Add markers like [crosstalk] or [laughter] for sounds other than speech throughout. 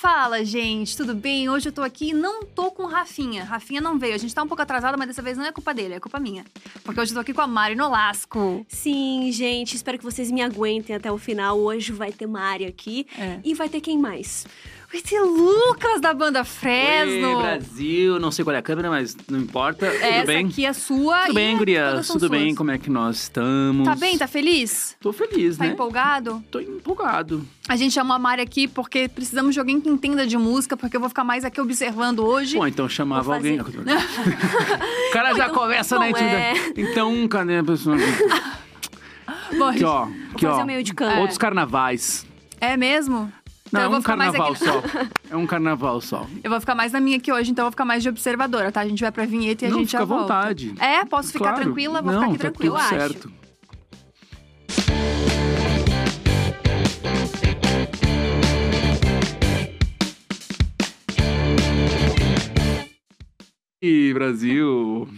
Fala, gente, tudo bem? Hoje eu tô aqui e não tô com Rafinha. Rafinha não veio. A gente tá um pouco atrasada, mas dessa vez não é culpa dele, é culpa minha. Porque hoje eu tô aqui com a Mari Nolasco. Sim, gente, espero que vocês me aguentem até o final. Hoje vai ter Mari aqui. É. E vai ter quem mais? Vai ter Lucas da banda Fresno. Oi, Brasil, não sei qual é a câmera, mas não importa. Essa Tudo bem? aqui é sua. Tudo bem, gurias? Tudo bem? suas. Como é que nós estamos? Tá bem? Tá feliz? Tô feliz, Tá né? empolgado? Tô empolgado. A gente chamou a Mari aqui porque precisamos de alguém que entenda de música, porque eu vou ficar mais aqui observando hoje. Bom, então chamava Vou alguém. fazer- [laughs] o cara já então, começa na bom, é. Então, cadê a pessoa? [laughs] Bom, Aqui, ó. Aqui, fazer ó. Outros carnavais. É mesmo? Então Não, eu é um ficar mais carnaval aqui- só. É um carnaval só. Eu vou ficar mais na minha aqui hoje, então eu vou ficar mais de observadora, tá? A gente vai pra vinheta e a não, gente fica já à volta. vontade. É, posso ficar Claro. tranquila? Vou não, ficar aqui tá tranquila. tudo acho. certo. E Brasil.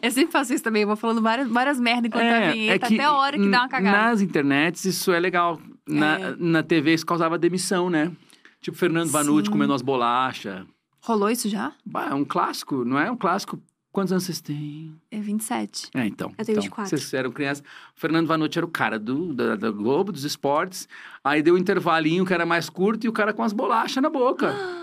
Eu sempre faço isso também, eu vou falando várias, várias merdas enquanto a vinheta, até a hora que dá uma cagada. Nas internets isso é legal. Na, É. na TV isso causava demissão, né? Tipo Fernando Vanucci Sim. comendo as bolachas. Rolou isso já? Bah, É um clássico, não é um clássico. Quantos anos vocês têm? É 27. É, então. Eu tenho então, 24. Vocês eram crianças. O Fernando Vanucci era o cara do, da, da Globo, dos esportes. Aí deu um intervalinho que era mais curto e o cara com as bolachas na boca. [gasps]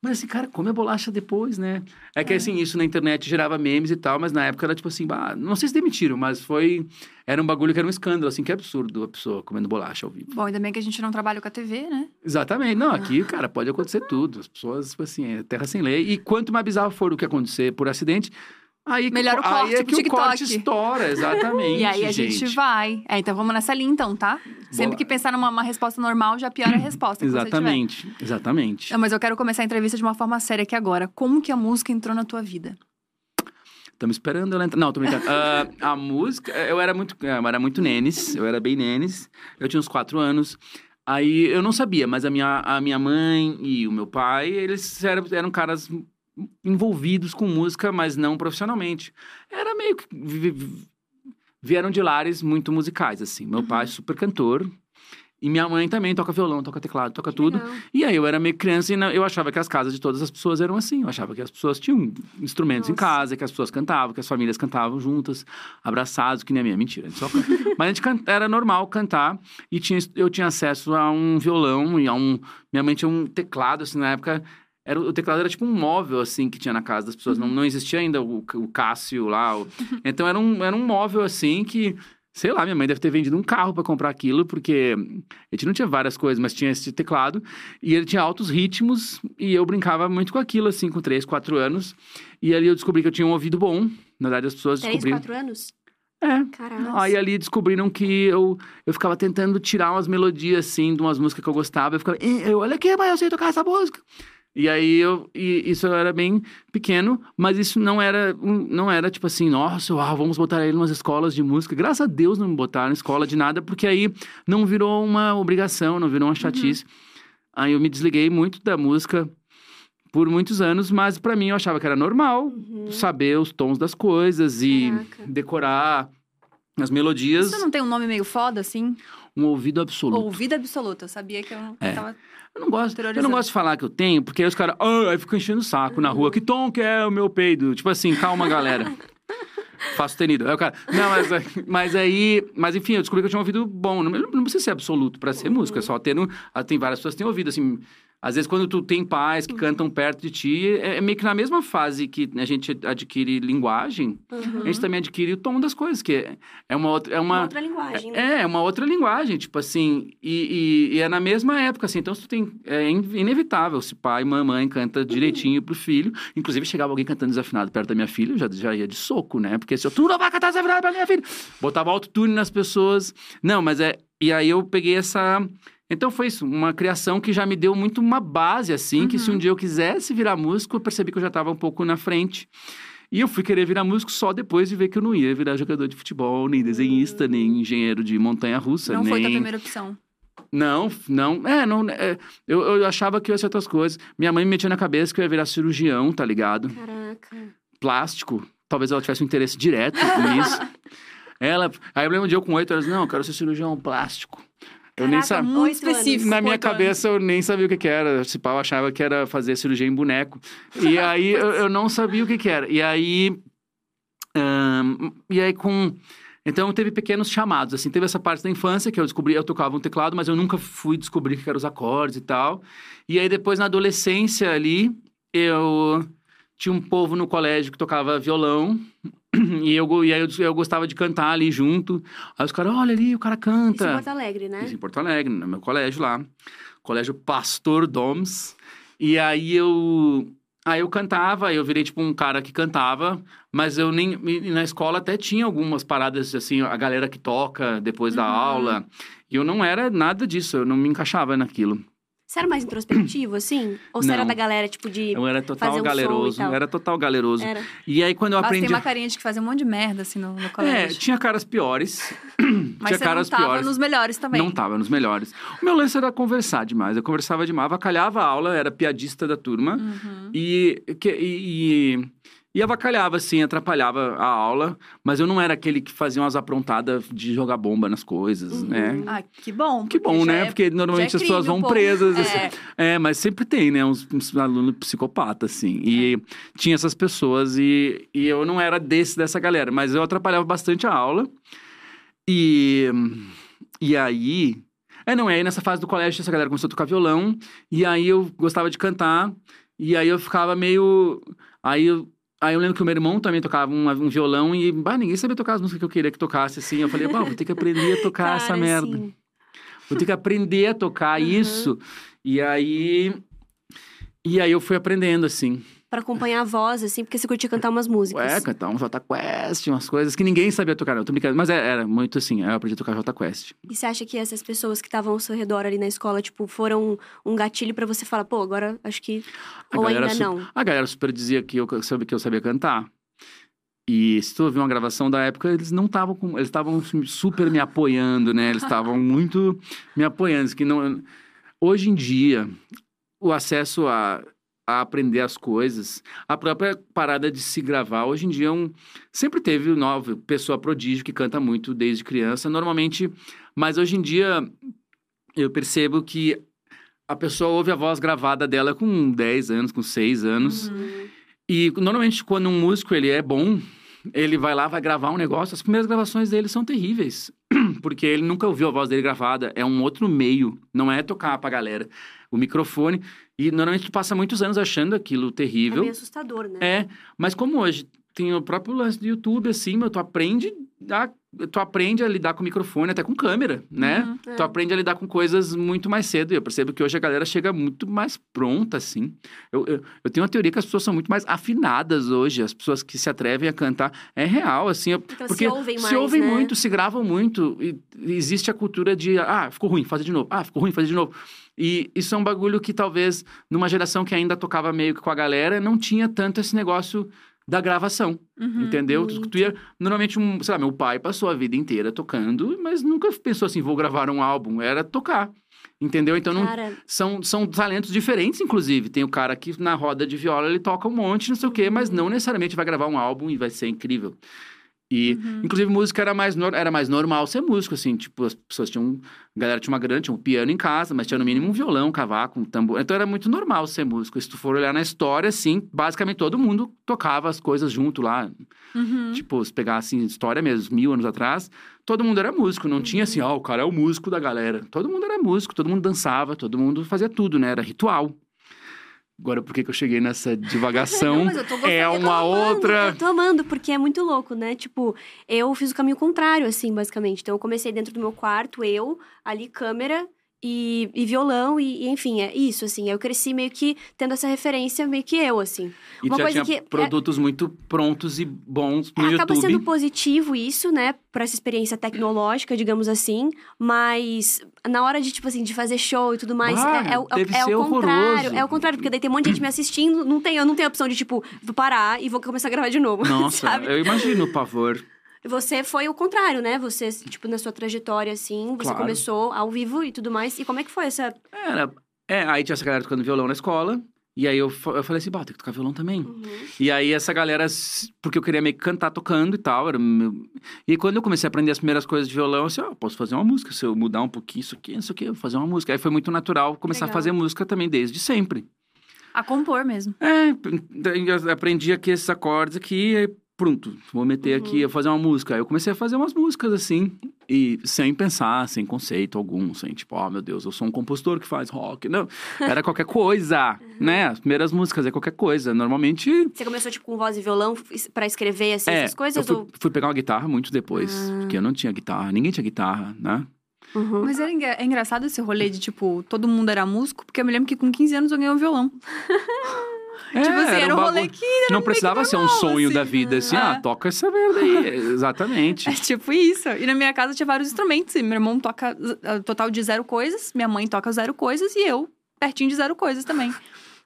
Mas esse cara come a bolacha depois, né? É que assim, isso na internet gerava memes e tal, mas na época era tipo assim, bah, não sei se demitiram, mas foi. Era um bagulho que era um escândalo, assim, que absurdo a pessoa comendo bolacha ao vivo. Bom, ainda bem que a gente não trabalha com a TV, né? Exatamente. Não, aqui, cara, pode acontecer tudo. As pessoas, tipo assim, é terra sem lei. E quanto mais bizarro for o que acontecer por acidente, aí, que Melhor o aí corte é pro que o TikTok. corte estoura, exatamente. [laughs] E aí a gente, vai. É, então vamos nessa linha então, tá? Sempre que pensar numa uma resposta normal, já piora a resposta. Exatamente, exatamente. Não, mas eu quero começar a entrevista de uma forma séria aqui agora. Como que a música entrou na tua vida? Estamos esperando ela entrar. Não, tô brincando. Ah, a música, eu era muito, eu era muito nenes, eu era bem nenes. Eu tinha uns quatro anos. Aí eu não sabia, mas a minha, a minha mãe e o meu pai, eles eram, eram caras envolvidos com música, mas não profissionalmente. Era meio que. vi- vi- Vieram de lares muito musicais, assim. Meu pai é super cantor. E minha mãe também toca violão, toca teclado, toca tudo. Legal. E aí eu era meio criança e não- eu achava que as casas de todas as pessoas eram assim. Eu achava que as pessoas tinham instrumentos em Nossa. casa, que as pessoas cantavam, que as famílias cantavam juntas, abraçados, que nem a minha. Mentira. a só [laughs] Mas a gente can- era normal cantar e tinha, eu tinha acesso a um violão e a um. Minha mãe tinha um teclado, assim, na época. Era, o teclado era tipo um móvel, assim, que tinha na casa das pessoas. Não, não existia ainda o, o Cássio lá. o- [laughs] Então era um, era um móvel, assim, que... Sei lá, minha mãe deve ter vendido um carro para comprar aquilo, porque a gente não tinha várias coisas, mas tinha esse teclado. E ele tinha altos ritmos, e eu brincava muito com aquilo, assim, com 3, 4 anos. E ali eu descobri que eu tinha um ouvido bom. Na verdade, as pessoas Três, descobriram... quatro anos? É. Caralho. Aí ali descobriram que eu, eu ficava tentando tirar umas melodias, assim, de umas músicas que eu gostava. Eu ficava, "Eh, eu, olha aqui, mas eu sei tocar essa música. E aí eu, e isso eu era bem pequeno, mas isso não era, não era tipo assim, nossa, uau, vamos botar ele nas escolas de música. Graças a Deus não me botaram em escola de nada, porque aí não virou uma obrigação, não virou uma chatice. Aí eu me desliguei muito da música por muitos anos, mas pra mim eu achava que era normal Uhum. saber os tons das coisas e Caraca. decorar as melodias. Isso não tem um nome meio foda, assim? Um ouvido absoluto. Ouvido absoluto. Eu sabia que eu não É. tava... Eu não gosto, eu não gosto de falar que eu tenho, porque aí os caras, ah, aí ficam enchendo o saco na rua. Que tom que é o meu peido? Tipo assim, calma, galera. [laughs] Faço tenido. Aí o cara, não, mas, mas aí, mas enfim, eu descobri que eu tinha um ouvido bom. Não, não precisa ser absoluto pra ser músico, é só tendo. ah, Tem várias pessoas que têm ouvido, assim. Às vezes, quando tu tem pais que cantam perto de ti, é, é meio que na mesma fase que a gente adquire linguagem, Uhum. a gente também adquire o tom das coisas, que é, uma outra. É Uma uma, outra linguagem, né? É, é uma outra linguagem, tipo assim, e, e- e é na mesma época, assim, então se tu tem, é in- inevitável, se pai e mamãe canta direitinho pro filho, inclusive chegava alguém cantando desafinado perto da minha filha, eu já, já ia de soco, né, porque se eu, tu não vai cantar desafinado pra minha filha, botava autotune nas pessoas, não, mas é, e aí eu peguei essa, então foi isso, uma criação que já me deu muito uma base, assim, que se um dia eu quisesse virar músico, eu percebi que eu já tava um pouco na frente, e eu fui querer virar músico só depois de ver que eu não ia virar jogador de futebol, nem desenhista, nem engenheiro de montanha-russa, Não nem... foi tua primeira opção. Não, não, é, não, é, eu, eu achava que eu ia ser outras coisas. Minha mãe me metia na cabeça que eu ia virar cirurgião, tá ligado? Caraca. Plástico. Talvez ela tivesse um interesse direto nisso. [laughs] ela, aí eu lembro de eu com oito anos, não, eu quero ser cirurgião plástico. Eu nem sabia. Muito específico. Na minha oito anos. cabeça eu nem sabia o que, que era. Se pau, eu achava que era fazer cirurgia em boneco. E [laughs] aí eu, eu não sabia o que, que era. E aí. e aí com. Então teve pequenos chamados, assim, teve essa parte da infância que eu descobri, eu tocava um teclado, mas eu nunca fui descobrir o que eram os acordes e tal. E aí depois na adolescência ali, eu tinha um povo no colégio que tocava violão, [clears throat] e, eu, e aí eu, eu gostava de cantar ali junto. Aí os caras, olha ali, o cara Isso canta. em Porto Alegre, né? Isso em Porto Alegre, no meu colégio lá. Colégio Pastor Doms. E aí eu. Aí eu cantava, eu virei tipo um cara que cantava, mas eu nem. Na escola até tinha algumas paradas, assim, a galera que toca depois da Uhum. aula. E eu não era nada disso, eu não me encaixava naquilo. Você era mais introspectivo, assim? Ou você Não. era da galera, tipo, de. Eu era Fazer total um som e galeroso. tal. Era total galeroso. Era. E aí quando eu Nossa, tem aprendi. uma carinha de que fazia um monte de merda, assim, no, no É, colégio. tinha caras piores. Mas [clears throat] tinha você caras não tava piores. nos melhores também. Não tava nos melhores. O meu lance era conversar demais. Eu conversava demais, avacalhava a aula, era piadista da turma. Uhum. E, que- e, e, e avacalhava, assim, atrapalhava a aula. Mas eu não era aquele que fazia umas aprontadas de jogar bomba nas coisas, Uhum. né? Ah, que bom. Que bom, né? é- Porque normalmente já é as pessoas vão presas. É. assim. É, mas sempre tem, né? Uns, uns alunos psicopatas, assim. E tinha essas pessoas e, e eu não era desse, dessa galera. Mas eu atrapalhava bastante a aula. E, e aí... É, não, e aí nessa fase do colégio essa galera começou a tocar violão. E aí eu gostava de cantar. E aí eu ficava meio... Aí eu... Aí eu lembro que o meu irmão também tocava um, um violão e bah, ninguém sabia tocar as músicas que eu queria que tocasse, assim. Eu falei, vou ter que aprender a tocar essa Cara, merda. assim, Vou ter que aprender a tocar Uhum. isso. E aí. E aí eu fui aprendendo, assim. Pra acompanhar a voz, assim, porque você curtia cantar umas músicas. Ué, cantar um J Quest, umas coisas que ninguém sabia tocar. Não, tô brincando. Mas é- era muito assim, eu aprendi a tocar J Quest. E você acha que essas pessoas que estavam ao seu redor ali na escola, tipo, foram um gatilho pra você falar, pô, agora acho que. A Ou ainda não? A galera super dizia que eu, sabia, que eu sabia cantar. E se tu ouvir uma gravação da época, eles não estavam com. Eles estavam super me apoiando, né? Eles estavam [laughs] muito me apoiando. Que não, hoje em dia, o acesso a, a aprender as coisas, a própria parada de se gravar, hoje em dia é um, sempre teve nova pessoa prodígio que canta muito desde criança, normalmente. Mas hoje em dia, eu percebo que a pessoa ouve a voz gravada dela com 10 anos, com 6 anos. Uhum. E normalmente quando um músico ele é bom, ele vai lá, vai gravar um negócio, as primeiras gravações dele são terríveis. [clears throat] Porque ele nunca ouviu a voz dele gravada, é um outro meio, não é tocar pra galera. O microfone, e normalmente tu passa muitos anos achando aquilo É terrível. meio assustador, né? É, mas como hoje tem o próprio lance do YouTube, assim, meu, tu aprende a, tu aprende a lidar com microfone, até com câmera, né? Uhum. É. Tu aprende a lidar com coisas muito mais cedo. E eu percebo que hoje a galera chega muito mais pronta, assim. Eu, eu, eu tenho uma teoria que as pessoas são muito mais afinadas hoje. As pessoas que se atrevem a cantar. É real, assim. eu- Então porque se ouvem mais, se ouvem né? muito, se gravam muito. E existe a cultura de, ah, ficou ruim, fazer de novo. Ah, ficou ruim, fazer de novo. E isso é um bagulho que talvez, numa geração que ainda tocava meio que com a galera, não tinha tanto esse negócio da gravação, Uhum. entendeu? Tu, tu ia, normalmente, um, sei lá, meu pai passou a vida inteira tocando, mas nunca pensou assim, vou gravar um álbum. Era tocar, entendeu? Então, não, são, são talentos diferentes, inclusive. Tem o cara que na roda de viola ele toca um monte, não sei o quê, mas não necessariamente vai gravar um álbum e vai ser incrível. E, Uhum. inclusive, música era mais, era mais normal ser músico, assim. Tipo, as pessoas tinham... A galera tinha uma grana, tinha um piano em casa, mas tinha no mínimo um violão, um cavaco, um tambor. Então, era muito normal ser músico. Se tu for olhar na história, assim, basicamente todo mundo tocava as coisas junto lá. Uhum. Tipo, se pegar, assim, história mesmo, mil anos atrás, todo mundo era músico. Não tinha assim, ó, o cara é o músico da galera. Todo mundo era músico, todo mundo dançava, todo mundo fazia tudo, né? Era ritual. Agora, por que, que eu cheguei nessa [laughs] divagação? Não, gostando. é uma amando. outra. eu tô amando, porque é muito louco, né? Tipo, eu fiz o caminho contrário, assim, basicamente. Então, eu comecei dentro do meu quarto, eu, ali, câmera e, e violão, e, e, enfim, é isso, assim. Eu cresci meio que tendo essa referência, meio que eu, assim. E uma já coisa tinha que é- produtos muito prontos e bons no Acaba YouTube. sendo positivo isso, né? Pra essa experiência tecnológica, digamos assim. Mas na hora de, tipo assim, de fazer show e tudo mais, Ah, é, é, é ser o contrário. horroroso. É o contrário, porque daí tem um monte de gente me assistindo. Não tem, eu não tenho a opção de, tipo, vou parar e vou começar a gravar de novo. [laughs] Nossa, sabe? eu imagino o pavor. Você foi o contrário, né? Você, tipo, na sua trajetória, assim, você Claro. começou ao vivo e tudo mais. E como é que foi essa. Era. É, aí tinha essa galera tocando violão na escola. E aí eu, eu falei assim, bah, tem que tocar violão também. Uhum. E aí essa galera, porque eu queria meio que cantar tocando e tal. Era meu... E quando eu comecei a aprender as primeiras coisas de violão, eu assim, ó, posso fazer uma música. Se eu mudar um pouquinho isso aqui, isso aqui, eu vou fazer uma música. Aí foi muito natural começar Legal. a fazer música também, desde sempre. A compor mesmo. É, eu aprendi aqui esses acordes aqui, aí pronto, vou meter aqui, eu fazer uma música. Aí eu comecei a fazer umas músicas assim, e sem pensar, sem conceito algum, sem tipo, oh meu Deus, eu sou um compositor que faz rock. Não, era qualquer [laughs] coisa, né? As primeiras músicas é qualquer coisa. Normalmente. Você começou, tipo, com voz e violão pra escrever, assim, É, essas coisas? eu fui, ou... fui pegar uma guitarra muito depois, porque eu não tinha guitarra, ninguém tinha guitarra, né? Uhum. Mas era engra- é engraçado esse rolê de, tipo, todo mundo era músico, porque eu me lembro que com 15 anos eu ganhei um violão. [laughs] É, tipo assim, era um rolê bagulho- que era Não precisava ser um sonho assim. da vida, assim, É. ah, toca essa merda aí. [laughs] Exatamente. É tipo isso. E na minha casa tinha vários instrumentos. E meu irmão toca uh, total de zero coisas, minha mãe toca zero coisas e eu pertinho de zero coisas também.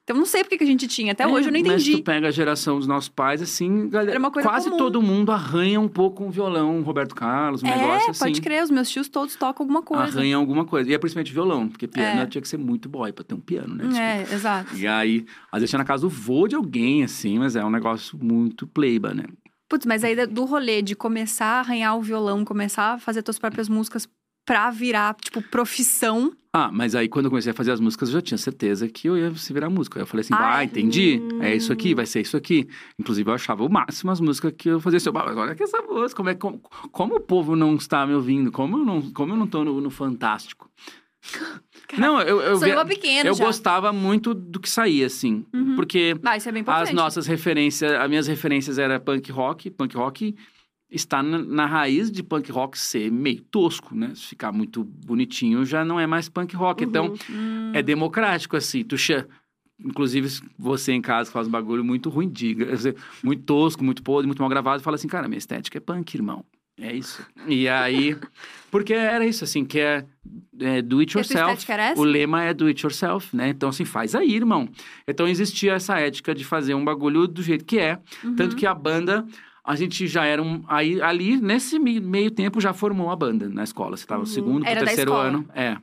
Então não sei por que a gente tinha. Até hoje eu não É, Mas entendi. tu pega a geração dos nossos pais, assim, galera, quase comum. todo mundo arranha um pouco um violão, um Roberto Carlos, um é, negócio assim. pode crer, os meus tios todos tocam alguma coisa. Arranha alguma coisa. E é principalmente violão, porque piano É. tinha que ser muito boy pra ter um piano, né? Desculpa. É, exato. E aí, às vezes tinha na casa do vô de alguém, assim, mas é um negócio muito pleiba, né? Putz, mas aí do rolê de começar a arranhar o violão, começar a fazer tuas próprias músicas pra virar, tipo, profissão. Ah, mas aí quando eu comecei a fazer as músicas, eu já tinha certeza que eu ia se virar músico. Aí eu falei assim, Ah, ah, entendi. É isso aqui, vai ser isso aqui. Inclusive, eu achava o máximo as músicas que eu fazia. Assim, "Bah, mas olha que essa música, como, é, como, como o povo não está me ouvindo? Como eu não, como eu não tô no, no Fantástico? Não, eu, eu, via- pequeno eu já. gostava muito do que saía, assim. Uhum. Porque Ah, é as nossas referências, as minhas referências era punk rock. Punk rock está na, na raiz de punk rock ser meio tosco, né? Se ficar muito bonitinho, já não é mais punk rock. Uhum. Então, Hum. é democrático, assim. Tu Inclusive, você em casa faz um bagulho muito ruim, diga. Muito tosco, muito podre, muito mal gravado. Fala assim, cara, minha estética é punk, irmão. É isso. E aí... [laughs] Porque era isso, assim, que é, é do it yourself. O lema é do it yourself, né? Então, assim, faz aí, irmão. Então, existia essa ética de fazer um bagulho do jeito que é. Uhum. Tanto que a banda, a gente já era um. Aí, ali, nesse me- meio tempo, já formou a banda na escola. Você tava no Uhum. segundo Era terceiro ano. É.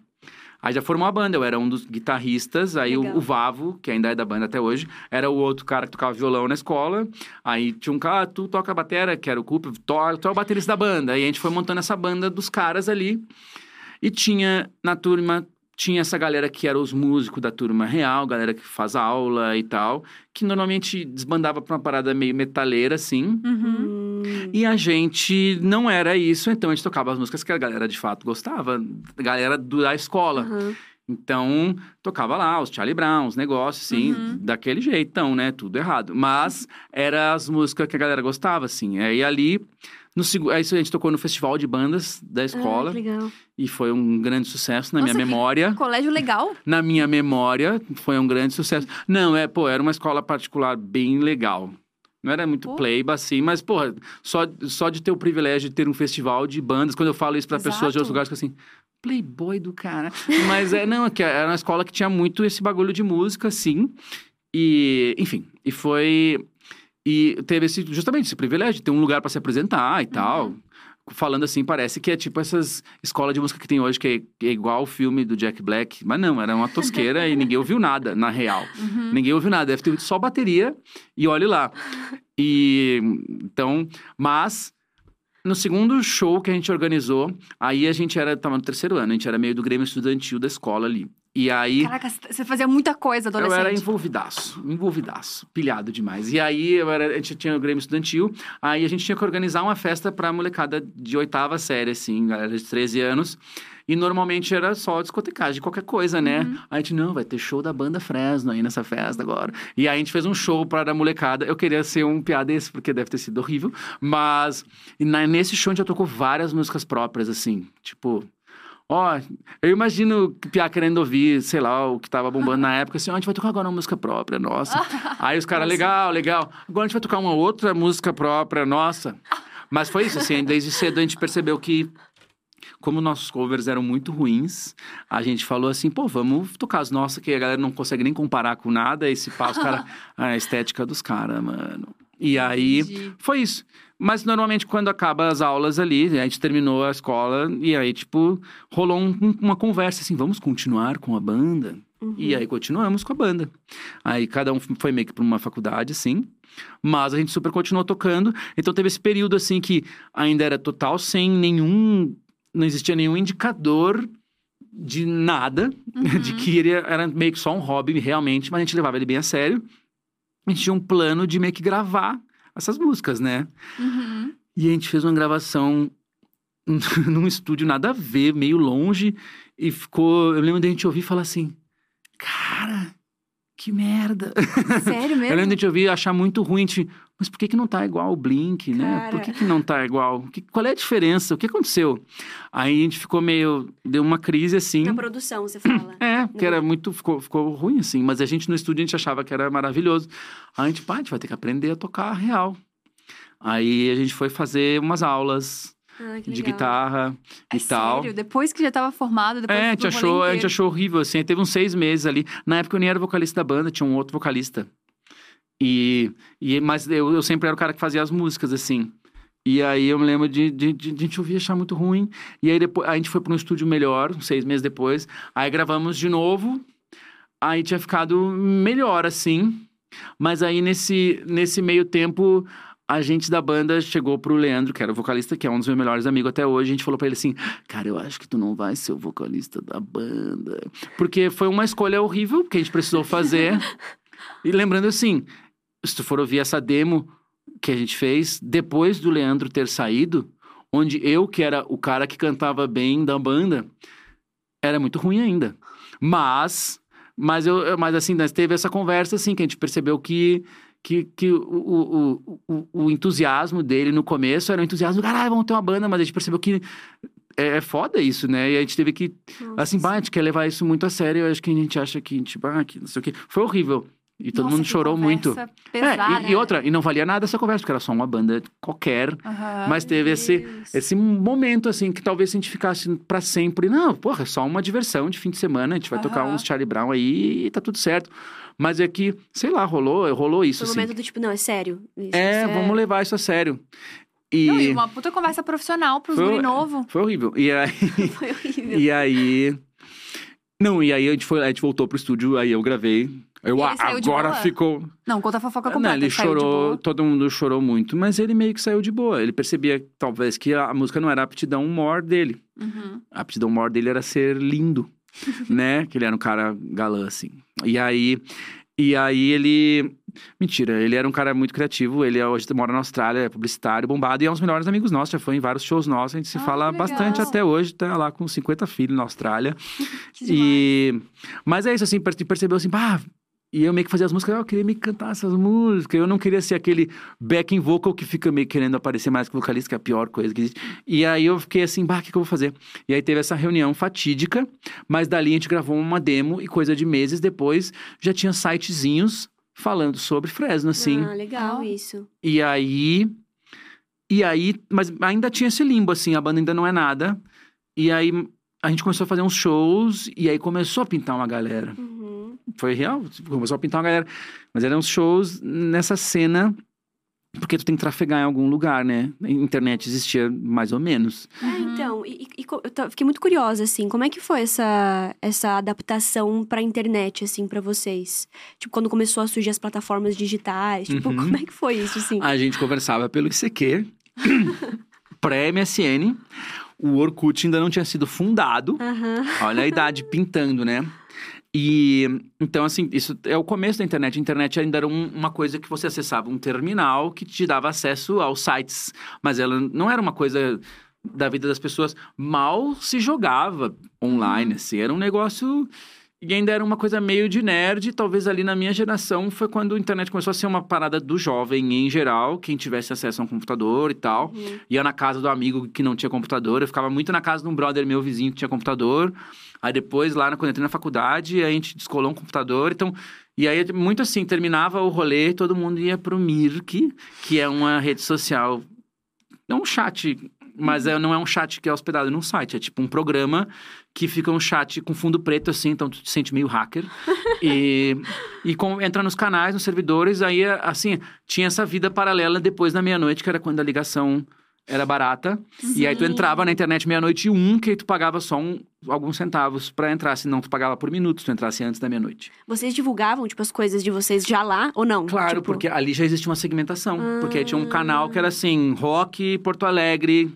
Aí já formou a banda, eu era um dos guitarristas, aí o, o Vavo, que ainda é da banda até hoje, era o outro cara que tocava violão na escola. Aí tinha um cara, ah, tu toca a batera, que era o Cooper, tu, tu é o baterista da banda. Aí a gente foi montando essa banda dos caras ali. E tinha na turma, tinha essa galera que era os músicos da turma real, galera que faz aula e tal, que normalmente desbandava pra uma parada meio metaleira, assim. Uhum. Hum. E a gente não era isso, então a gente tocava as músicas que a galera de fato gostava, a galera da escola. Aham. Então, tocava lá os Charlie Brown, os negócios, assim, Uhum. daquele jeitão, né? Tudo errado. Mas era as músicas que a galera gostava, assim. Aí ali, no. Aí a gente tocou no festival de bandas da escola. Ah, legal. e foi um grande sucesso na Nossa, minha memória. Colégio legal. Na minha memória, foi um grande sucesso. Não, é, pô, era uma escola particular bem legal. Não era muito Pô. playba, assim, mas, porra, só, só de ter o privilégio de ter um festival de bandas, quando eu falo isso pra pessoas de outros lugares, assim, playboy do cara. Mas é, não, é que era uma escola que tinha muito esse bagulho de música, assim. E, enfim, e foi. E teve esse, justamente esse privilégio de ter um lugar pra se apresentar e tal. Falando assim, parece que é tipo essas escolas de música que tem hoje, que é, é igual o filme do Jack Black. Mas não, era uma tosqueira e ninguém ouviu nada, na real. Uhum. Ninguém ouviu nada, deve ter só bateria e olhe lá. E então, mas no segundo show que a gente organizou, aí a gente era, tava no terceiro ano, a gente era meio do Grêmio Estudantil da escola ali. E aí Caraca, você fazia muita coisa, eu adolescente. era envolvidaço, envolvidaço, pilhado demais. E aí eu era, a gente tinha o Grêmio Estudantil, aí a gente tinha que organizar uma festa pra molecada de oitava série, assim, galera de 13 anos. E normalmente era só discotecagem, qualquer coisa, né? Uhum. Aí a gente, não, vai ter show da banda Fresno aí nessa festa agora. E aí a gente fez um show para a molecada. Eu queria ser um piada esse, porque deve ter sido horrível. Mas e na- nesse show a gente já tocou várias músicas próprias, assim. Tipo, Ó, eu imagino que Piá querendo ouvir, sei lá, o que tava bombando na época, assim, ó, a gente vai tocar agora uma música própria, nossa. [laughs] Aí os caras, legal, legal. Agora a gente vai tocar uma outra música própria, nossa. Mas foi isso, assim, desde cedo a gente percebeu que, como nossos covers eram muito ruins, a gente falou assim, pô, vamos tocar as nossas, que a galera não consegue nem comparar com nada, esse pá, os caras, a estética dos caras, mano. E aí, Entendi. foi isso. Mas normalmente quando acaba as aulas ali, a gente terminou a escola e aí, tipo, rolou um- um- uma conversa assim, vamos continuar com a banda? Uhum. E aí continuamos com a banda. Aí cada um foi meio que pra uma faculdade, assim. Mas a gente super continuou tocando. Então teve esse período, assim, que ainda era total sem nenhum. Não existia nenhum indicador de nada, [laughs] de Uhum. que ele era meio que só um hobby, realmente, mas a gente levava ele bem a sério. A gente tinha um plano de meio que gravar essas músicas, né? Uhum. E a gente fez uma gravação [laughs] num estúdio nada a ver, meio longe. E ficou. Eu lembro da gente ouvir e falar assim: Cara, que merda. [laughs] Sério Eu lembro mesmo? gente ouvir achar muito ruim. Mas por que, que não tá igual o Blink, né? Por Cara. que, que não tá igual? Que- qual é a diferença? O que aconteceu? Aí a gente ficou meio. Deu uma crise assim. Na produção, você fala. [clears throat] É, porque era muito. Ficou, ficou ruim, assim. Mas a gente no estúdio a gente achava que era maravilhoso. Aí a gente, pá, a gente vai ter que aprender a tocar real. Aí a gente foi fazer umas aulas Ah, de guitarra É e tal. Sério? Depois que já tava formado, depois É, a do gente, rolê achou, a gente achou horrível, assim. Teve uns seis meses ali. Na época eu nem era vocalista da banda, tinha um outro vocalista. E, e, mas eu, eu sempre era o cara que fazia as músicas, assim. E aí eu me lembro de, de, de, de a gente ouvir achar muito ruim. E aí depois a gente foi para um estúdio melhor, seis meses depois. Aí gravamos de novo. Aí tinha ficado melhor, assim. Mas aí nesse, nesse meio tempo, a gente da banda chegou pro Leandro, que era o vocalista, que é um dos meus melhores amigos até hoje. A gente falou pra ele assim: Cara, eu acho que tu não vai ser o vocalista da banda. Porque foi uma escolha horrível que a gente precisou fazer. [laughs] e lembrando assim, se tu for ouvir essa demo que a gente fez, depois do Leandro ter saído, onde eu, que era o cara que cantava bem da banda, era muito ruim ainda. Mas, mas, eu, eu- mas assim, nós teve essa conversa, assim, que a gente percebeu que, que, que o, o, o, o entusiasmo dele no começo era um entusiasmo, caralho, vamos ter uma banda, mas a gente percebeu que é, é foda isso, né? E a gente teve que, Nossa, assim, bah, a gente quer levar isso muito a sério, eu acho que a gente acha que, tipo, ah, que não sei o quê. Foi horrível. E todo Nossa, mundo que chorou muito. conversa É, Pesada. e, e outra, e não valia nada essa conversa, porque era só uma banda qualquer. Aham. Mas teve esse, esse momento, assim, que talvez se a gente ficasse pra sempre. Não, porra, é só uma diversão de fim de semana. A gente vai tocar Aham. uns Charlie Brown aí e tá tudo certo. Mas é que, sei lá, rolou, rolou isso, Foi um assim. momento do tipo, não, é sério. Isso, É, isso vamos levar isso a sério. E, Não, e uma puta conversa profissional pros Foi- guri novo. foi horrível. E aí, [laughs] Foi horrível. e aí. Não, e aí a gente, foi, a gente voltou pro estúdio, aí eu gravei. Eu, ele ah, agora ficou. Não, conta a fofoca Não, completa. ele saiu de chorou, todo mundo chorou muito, mas ele meio que saiu de boa. Ele percebia, talvez, que a música não era a aptidão maior dele. Uhum. A aptidão maior dele era ser lindo, [laughs] né? Que ele era um cara galã, assim. E aí, e aí ele... Mentira, ele era um cara muito criativo. Ele hoje mora na Austrália, é publicitário, bombado. E é um dos melhores amigos nossos. Já foi em vários shows nossos. A gente se Ah, fala bastante até hoje. Tá lá com 50 filhos na Austrália. [laughs] E... Mas é isso, assim, per- percebeu assim, bah... E eu meio que fazia as músicas, "Ah, eu queria meio que cantar essas músicas. Eu não queria ser aquele backing vocal que fica meio querendo aparecer mais que vocalista, que é a pior coisa que existe. E aí eu fiquei assim, bah, o que, que eu vou fazer? E aí teve essa reunião fatídica, mas dali a gente gravou uma demo e coisa de meses depois já tinha sitezinhos falando sobre Fresno, assim. Ah, legal isso. E aí. E aí. Mas ainda tinha esse limbo, assim, a banda ainda não é nada. E aí a gente começou a fazer uns shows e aí começou a pintar uma galera. Uhum. Foi real, começou a pintar uma galera. Mas eram uns shows nessa cena. Porque tu tem que trafegar em algum lugar, né? A internet existia mais ou menos. É, Uhum. então, e, e- eu fiquei muito curiosa, assim, como é que foi essa, essa adaptação pra internet, assim, pra vocês? Tipo, quando começou a surgir as plataformas digitais, tipo, Uhum. como é que foi isso, assim? A gente conversava pelo ICQ, [coughs] pré-MSN. O Orkut ainda não tinha sido fundado. Aham. Olha a idade pintando, né? E então, assim, isso é o começo da internet. A internet ainda era um- uma coisa que você acessava um terminal que te dava acesso aos sites, mas ela não era uma coisa da vida das pessoas. Mal se jogava online, assim, era um negócio. E ainda era uma coisa meio de nerd. Talvez ali na minha geração foi quando a internet começou a ser uma parada do jovem em geral, quem tivesse acesso a um computador e tal Uhum. ia na casa do amigo que não tinha computador. Eu ficava muito na casa de um brother meu vizinho que tinha computador. Aí depois, lá quando eu entrei na faculdade, a gente descolou um computador. Então, e aí, muito assim, terminava o rolê, todo mundo ia pro Mirk, que é uma rede social. É um chat, mas é, não é um chat que é hospedado num site. É tipo um programa que fica um chat com fundo preto, assim, então tu te sente meio hacker. [laughs] e e com, entra nos canais, nos servidores, aí, assim, tinha essa vida paralela depois da meia-noite, que era quando a ligação era barata. E aí tu Sim. entrava na internet meia-noite e um, que aí tu pagava só um, alguns centavos pra entrar. Senão tu pagava por minuto se tu entrasse antes da meia-noite. Vocês divulgavam, tipo, as coisas de vocês já lá ou não? Claro, Tipo, porque ali já existia uma segmentação. Porque aí tinha um Ah. canal que era assim, rock Porto Alegre,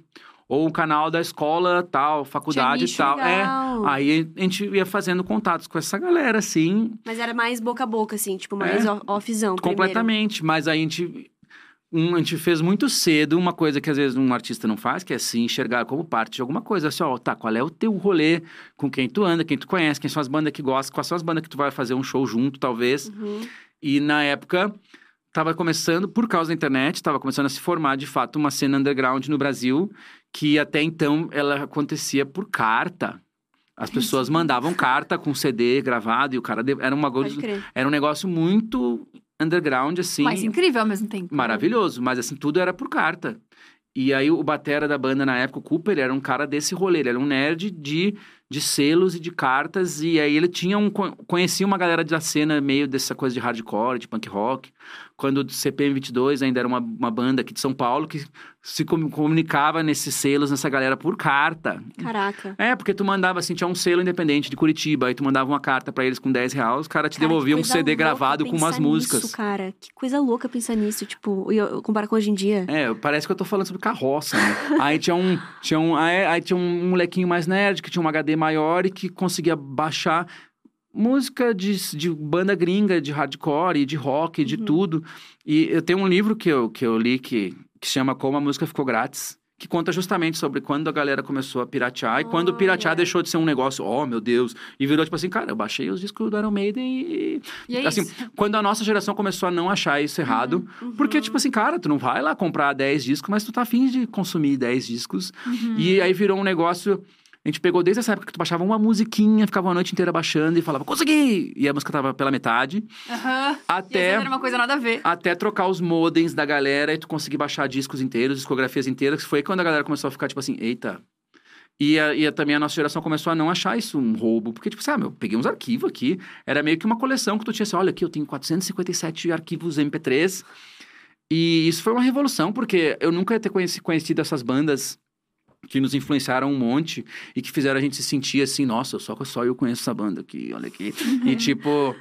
ou um canal da escola tal, faculdade nicho tal. É. legal. Aí a gente ia fazendo contatos com essa galera, assim, Mas era mais boca a boca, assim, tipo, mais É. off- offzão. primeiro. completamente. Mas aí a gente. Um, a gente fez muito cedo uma coisa que às vezes um artista não faz, que é assim, enxergar como parte de alguma coisa. Assim, ó, tá, qual é o teu rolê, com quem tu anda, quem tu conhece, quem são as bandas que gostam, quais são as bandas que tu vai fazer um show junto, talvez. Uhum. E na época, tava começando, por causa da internet, tava começando a se formar de fato uma cena underground no Brasil, que até então ela acontecia por carta. As pessoas mandavam carta com CD gravado e o cara. de- Era, uma era um negócio muito underground, assim. Mas incrível ao mesmo tempo. Maravilhoso, mas assim, tudo era por carta. E aí o batera da banda na época, o Cooper, era um cara desse rolê, ele era um nerd de, de selos e de cartas, e aí ele tinha um, co- conhecia uma galera da cena meio dessa coisa de hardcore, de punk rock, quando o CPM 22 ainda era uma, uma banda aqui de São Paulo que se com- comunicava nesses selos, nessa galera por carta. Caraca. É, porque tu mandava assim, tinha um selo independente de Curitiba, aí tu mandava uma carta pra eles com 10 reais, os caras te Cara, devolviam um CD gravado com umas músicas. Nisso, cara. Que coisa louca pensar nisso, tipo, eu, eu comparar com hoje em dia. É, parece que eu tô falando sobre carroça, né? aí tinha um, tinha um, aí, aí tinha um molequinho mais nerd que tinha um HD maior e que conseguia baixar música de, de banda gringa, de hardcore, de rock, de Uhum. tudo. E eu tenho um livro que eu, que eu li que, que chama Como a Música Ficou Grátis. Que conta justamente sobre quando a galera começou a piratear e quando o piratear deixou de ser um negócio, oh meu Deus, e virou tipo assim, cara, eu baixei os discos do Iron Maiden e. E é assim, isso. quando a nossa geração começou a não achar isso errado, Uhum. porque, tipo assim, cara, tu não vai lá comprar 10 discos, mas tu tá afim de consumir 10 discos. Uhum. E aí virou um negócio. A gente pegou desde essa época que tu baixava uma musiquinha, ficava a noite inteira baixando e falava, consegui! E a música tava pela metade. Às Até, era uma coisa nada a ver. até trocar os modems da galera e tu conseguir baixar discos inteiros, discografias inteiras. Foi quando a galera começou a ficar, tipo assim, eita. E, a- e a- também a nossa geração começou a não achar isso um roubo. Porque, tipo, sabe, eu peguei uns arquivos aqui. Era meio que uma coleção que tu tinha assim, olha aqui, eu tenho 457 arquivos MP3. E isso foi uma revolução, porque eu nunca ia ter conheci- conhecido essas bandas que nos influenciaram um monte e que fizeram a gente se sentir assim, nossa, só, só eu conheço essa banda aqui, olha aqui. E tipo,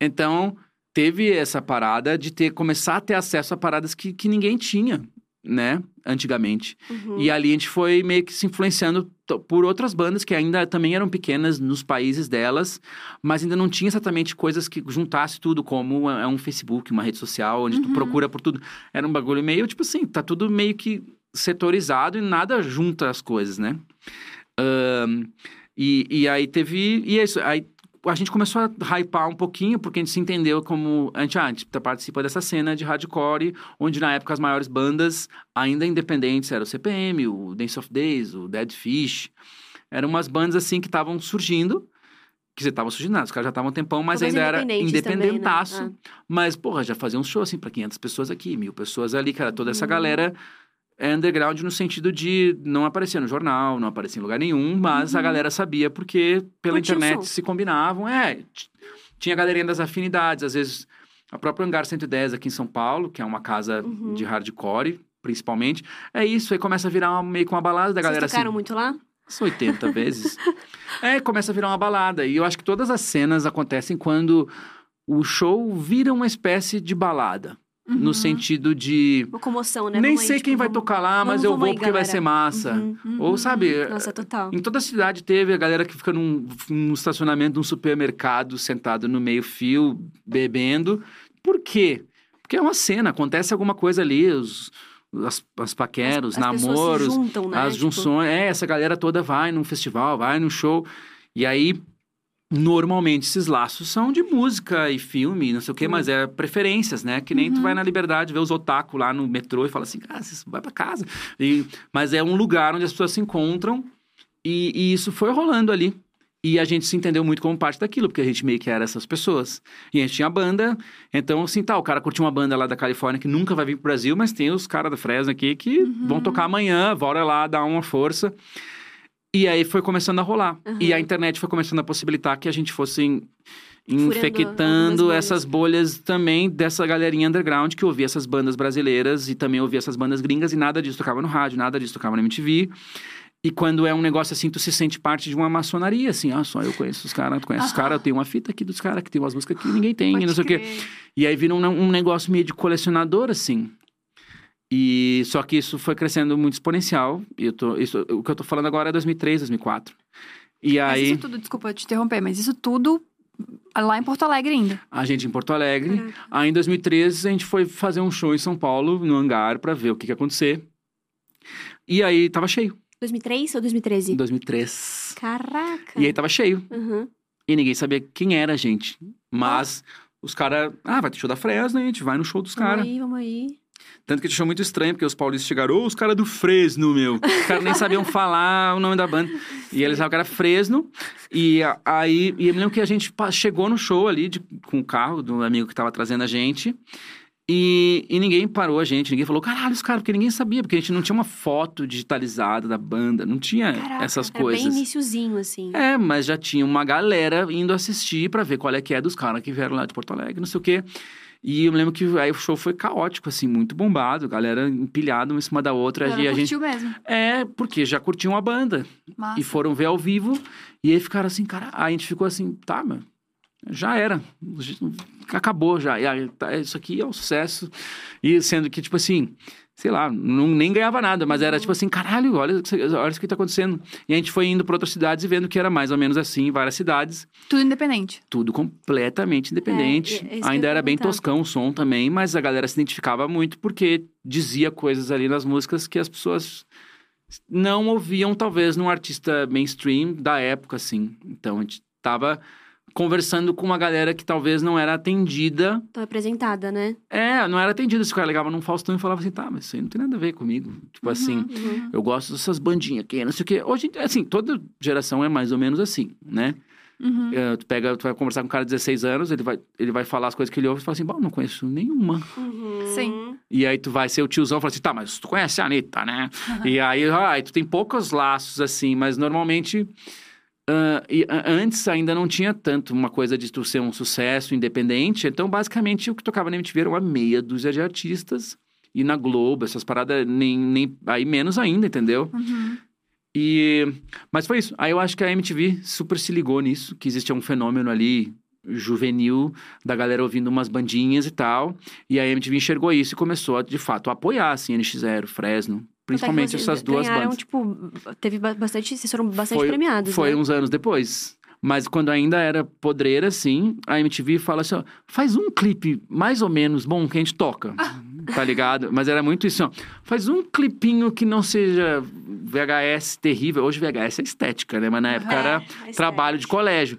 então teve essa parada de ter começar a ter acesso a paradas que, que ninguém tinha, né, antigamente. Uhum. E ali a gente foi meio que se influenciando por outras bandas que ainda também eram pequenas nos países delas, mas ainda não tinha exatamente coisas que juntasse tudo, como é um Facebook, uma rede social, onde tu Uhum. procura por tudo. Era um bagulho meio, tipo assim, tá tudo meio que setorizado e nada junta as coisas, né? Ahn, e, e aí teve. E é isso. Aí a gente começou a hypar um pouquinho, porque a gente se entendeu como. A gente, ah, a gente participa dessa cena de hardcore, onde na época as maiores bandas, ainda independentes, eram o CPM, o Dance of Days, o Dead Fish. Eram umas bandas assim que estavam surgindo. Que você estavam surgindo, nada, os caras já estavam um tempão, mas Todas ainda era independentes também, né? independentaço. Ah. Mas, porra, já fazia um show assim pra 500 pessoas aqui, mil pessoas ali, cara. Toda essa Uhum. galera é underground no sentido de não aparecer no jornal, não aparecer em lugar nenhum, mas a Uhum. galera sabia porque pela internet se combinavam. É, tinha a galerinha das afinidades, às vezes a própria Hangar 110 aqui em São Paulo, que é uma casa Uhum. de hardcore, principalmente. É isso, aí começa a virar uma- meio que uma balada da Vocês galera tocaram assim. muito lá? Umas [laughs] 80 vezes. É, começa a virar uma balada. E eu acho que todas as cenas acontecem quando o show vira uma espécie de balada. No Uhum. sentido de. Uma comoção, né? Nem Vamos aí, sei tipo, quem vai vamos- tocar lá, mas vamos, eu vou aí, porque vai galera. ser massa. Uhum. Ou, sabe, Nossa, total. em toda a cidade teve a galera que fica num, num estacionamento de um supermercado, sentado no meio-fio, bebendo. Por quê? Porque é uma cena, acontece alguma coisa ali, os, as, as paqueros, As- as namoros, juntam, né? as Tipo, junções. É, essa galera toda vai num festival, vai num show. E aí, normalmente, esses laços são de música e filme, não sei o quê, Sim. mas é preferências, né? Que nem tu Uhum. vai na Liberdade ver os otaku lá no metrô e fala assim, cara, você vai pra casa. E, mas é um lugar onde as pessoas se encontram e, e isso foi rolando ali. E a gente se entendeu muito como parte daquilo, porque a gente meio que era essas pessoas. E a gente tinha banda, então assim, tá, o cara curtiu uma banda lá da Califórnia que nunca vai vir pro Brasil, mas tem os caras da Fresno aqui que Uhum. vão tocar amanhã, bora lá dar uma força. E aí foi começando a rolar. Uhum. E a internet foi começando a possibilitar que a gente fosse in- infectando algumas essas bolhas também dessa galerinha underground que ouvia essas bandas brasileiras e também ouvia essas bandas gringas e nada disso tocava no rádio, nada disso tocava na MTV. E quando é um negócio assim, tu se sente parte de uma maçonaria, assim, ah, só eu conheço os caras, tu conhece os caras, eu tenho uma fita aqui dos caras, que tem umas músicas que ninguém tem, Pode não sei o quê. E aí vira um, um negócio meio de colecionador, assim. E só que isso foi crescendo muito exponencial. E eu tô, isso, o que eu tô falando agora é 2003, 2004. E Mas aí, isso tudo, desculpa te interromper, mas isso tudo lá em Porto Alegre ainda. a gente em Porto Alegre. Caraca. Aí em 2013, a gente foi fazer um show em São Paulo, no hangar, pra ver o que, que ia acontecer. E aí tava cheio, 2003 ou em 2013? 2003. Caraca. E aí tava cheio. Uhum. E ninguém sabia quem era a gente. Mas os caras, ah, vai ter show da Fresno, a gente vai no show dos Vamos caras. aí, vamos aí. Tanto que a gente achou muito estranho, porque os paulistas chegaram, ô, os caras do Fresno, meu. Os caras nem sabiam falar o nome da banda. E eles falavam que era Fresno. E aí, e eu me lembro que a gente chegou no show ali de- com o carro do amigo que tava trazendo a gente. E, e ninguém parou a gente, ninguém falou, caralho, os caras, porque ninguém sabia, porque a gente não tinha uma foto digitalizada da banda, não tinha Caraca, essas Era bem coisas. iniciozinho, assim. É, mas já tinha uma galera indo assistir pra ver qual é que é dos caras que vieram lá de Porto Alegre, não sei o quê. E eu lembro que aí o show foi caótico, assim, muito bombado, galera empilhada uma em cima da outra. Ela E a gente... curtiu mesmo. É, porque já curtiam a banda. Massa. E foram ver ao vivo. E aí ficaram assim, cara, a gente ficou assim, tá, meu, já era. Acabou já. Tá, isso aqui é um sucesso. E sendo que, tipo assim, sei lá, não, nem ganhava nada, mas era tipo assim, caralho, olha, olha isso que tá acontecendo. E a gente foi indo pra outras cidades e vendo que era mais ou menos assim em várias cidades. Tudo independente. Tudo completamente independente. É, é eu Ainda era bem toscão o som também, mas a galera se identificava muito porque dizia coisas ali nas músicas que as pessoas não ouviam, talvez, num artista mainstream da época, assim. Então a gente tava conversando com uma galera que talvez não era atendida. Tô representada, né? É, não era atendida. Se o cara ligava num Faustão e falava assim, tá, mas isso aí não tem nada a ver comigo. Tipo assim, Uhum. eu gosto dessas bandinhas aqui, não sei o quê. Hoje, assim, toda geração é mais ou menos assim, né? Uhum. É, tu pega, tu vai conversar com um cara de 16 anos, ele vai, ele vai falar as coisas que ele ouve e fala assim, bom, não conheço nenhuma. Uhum. Sim. E aí tu vai ser o tiozão e fala assim, tá, mas tu conhece a Anitta, né? [laughs] E aí, ah, aí tu tem poucos laços, assim, mas normalmente... ah, e, ah, antes ainda não tinha tanto uma coisa de tu ser um sucesso independente. Então, basicamente, o que tocava na MTV era uma meia dúzia de artistas. E na Globo, essas paradas, nem, nem, aí menos ainda, entendeu? Uhum. E... Mas foi isso. Aí eu acho que a MTV super se ligou nisso, que existia um fenômeno ali juvenil da galera ouvindo umas bandinhas e tal. E a MTV enxergou isso e começou a, de fato, a apoiar, assim, NX0, Fresno. Principalmente essas duas ganharam, bandas. tipo, teve ba- bastante, vocês foram bastante Foi- premiados, Foi né? uns anos depois. Mas quando ainda era podreira, assim, a MTV fala assim, ó, faz um clipe mais ou menos bom que a gente toca, [laughs] tá ligado? Mas era muito isso, ó, faz um clipinho que não seja VHS terrível. Hoje VHS é estética, né? Mas na época É, era a trabalho de colégio.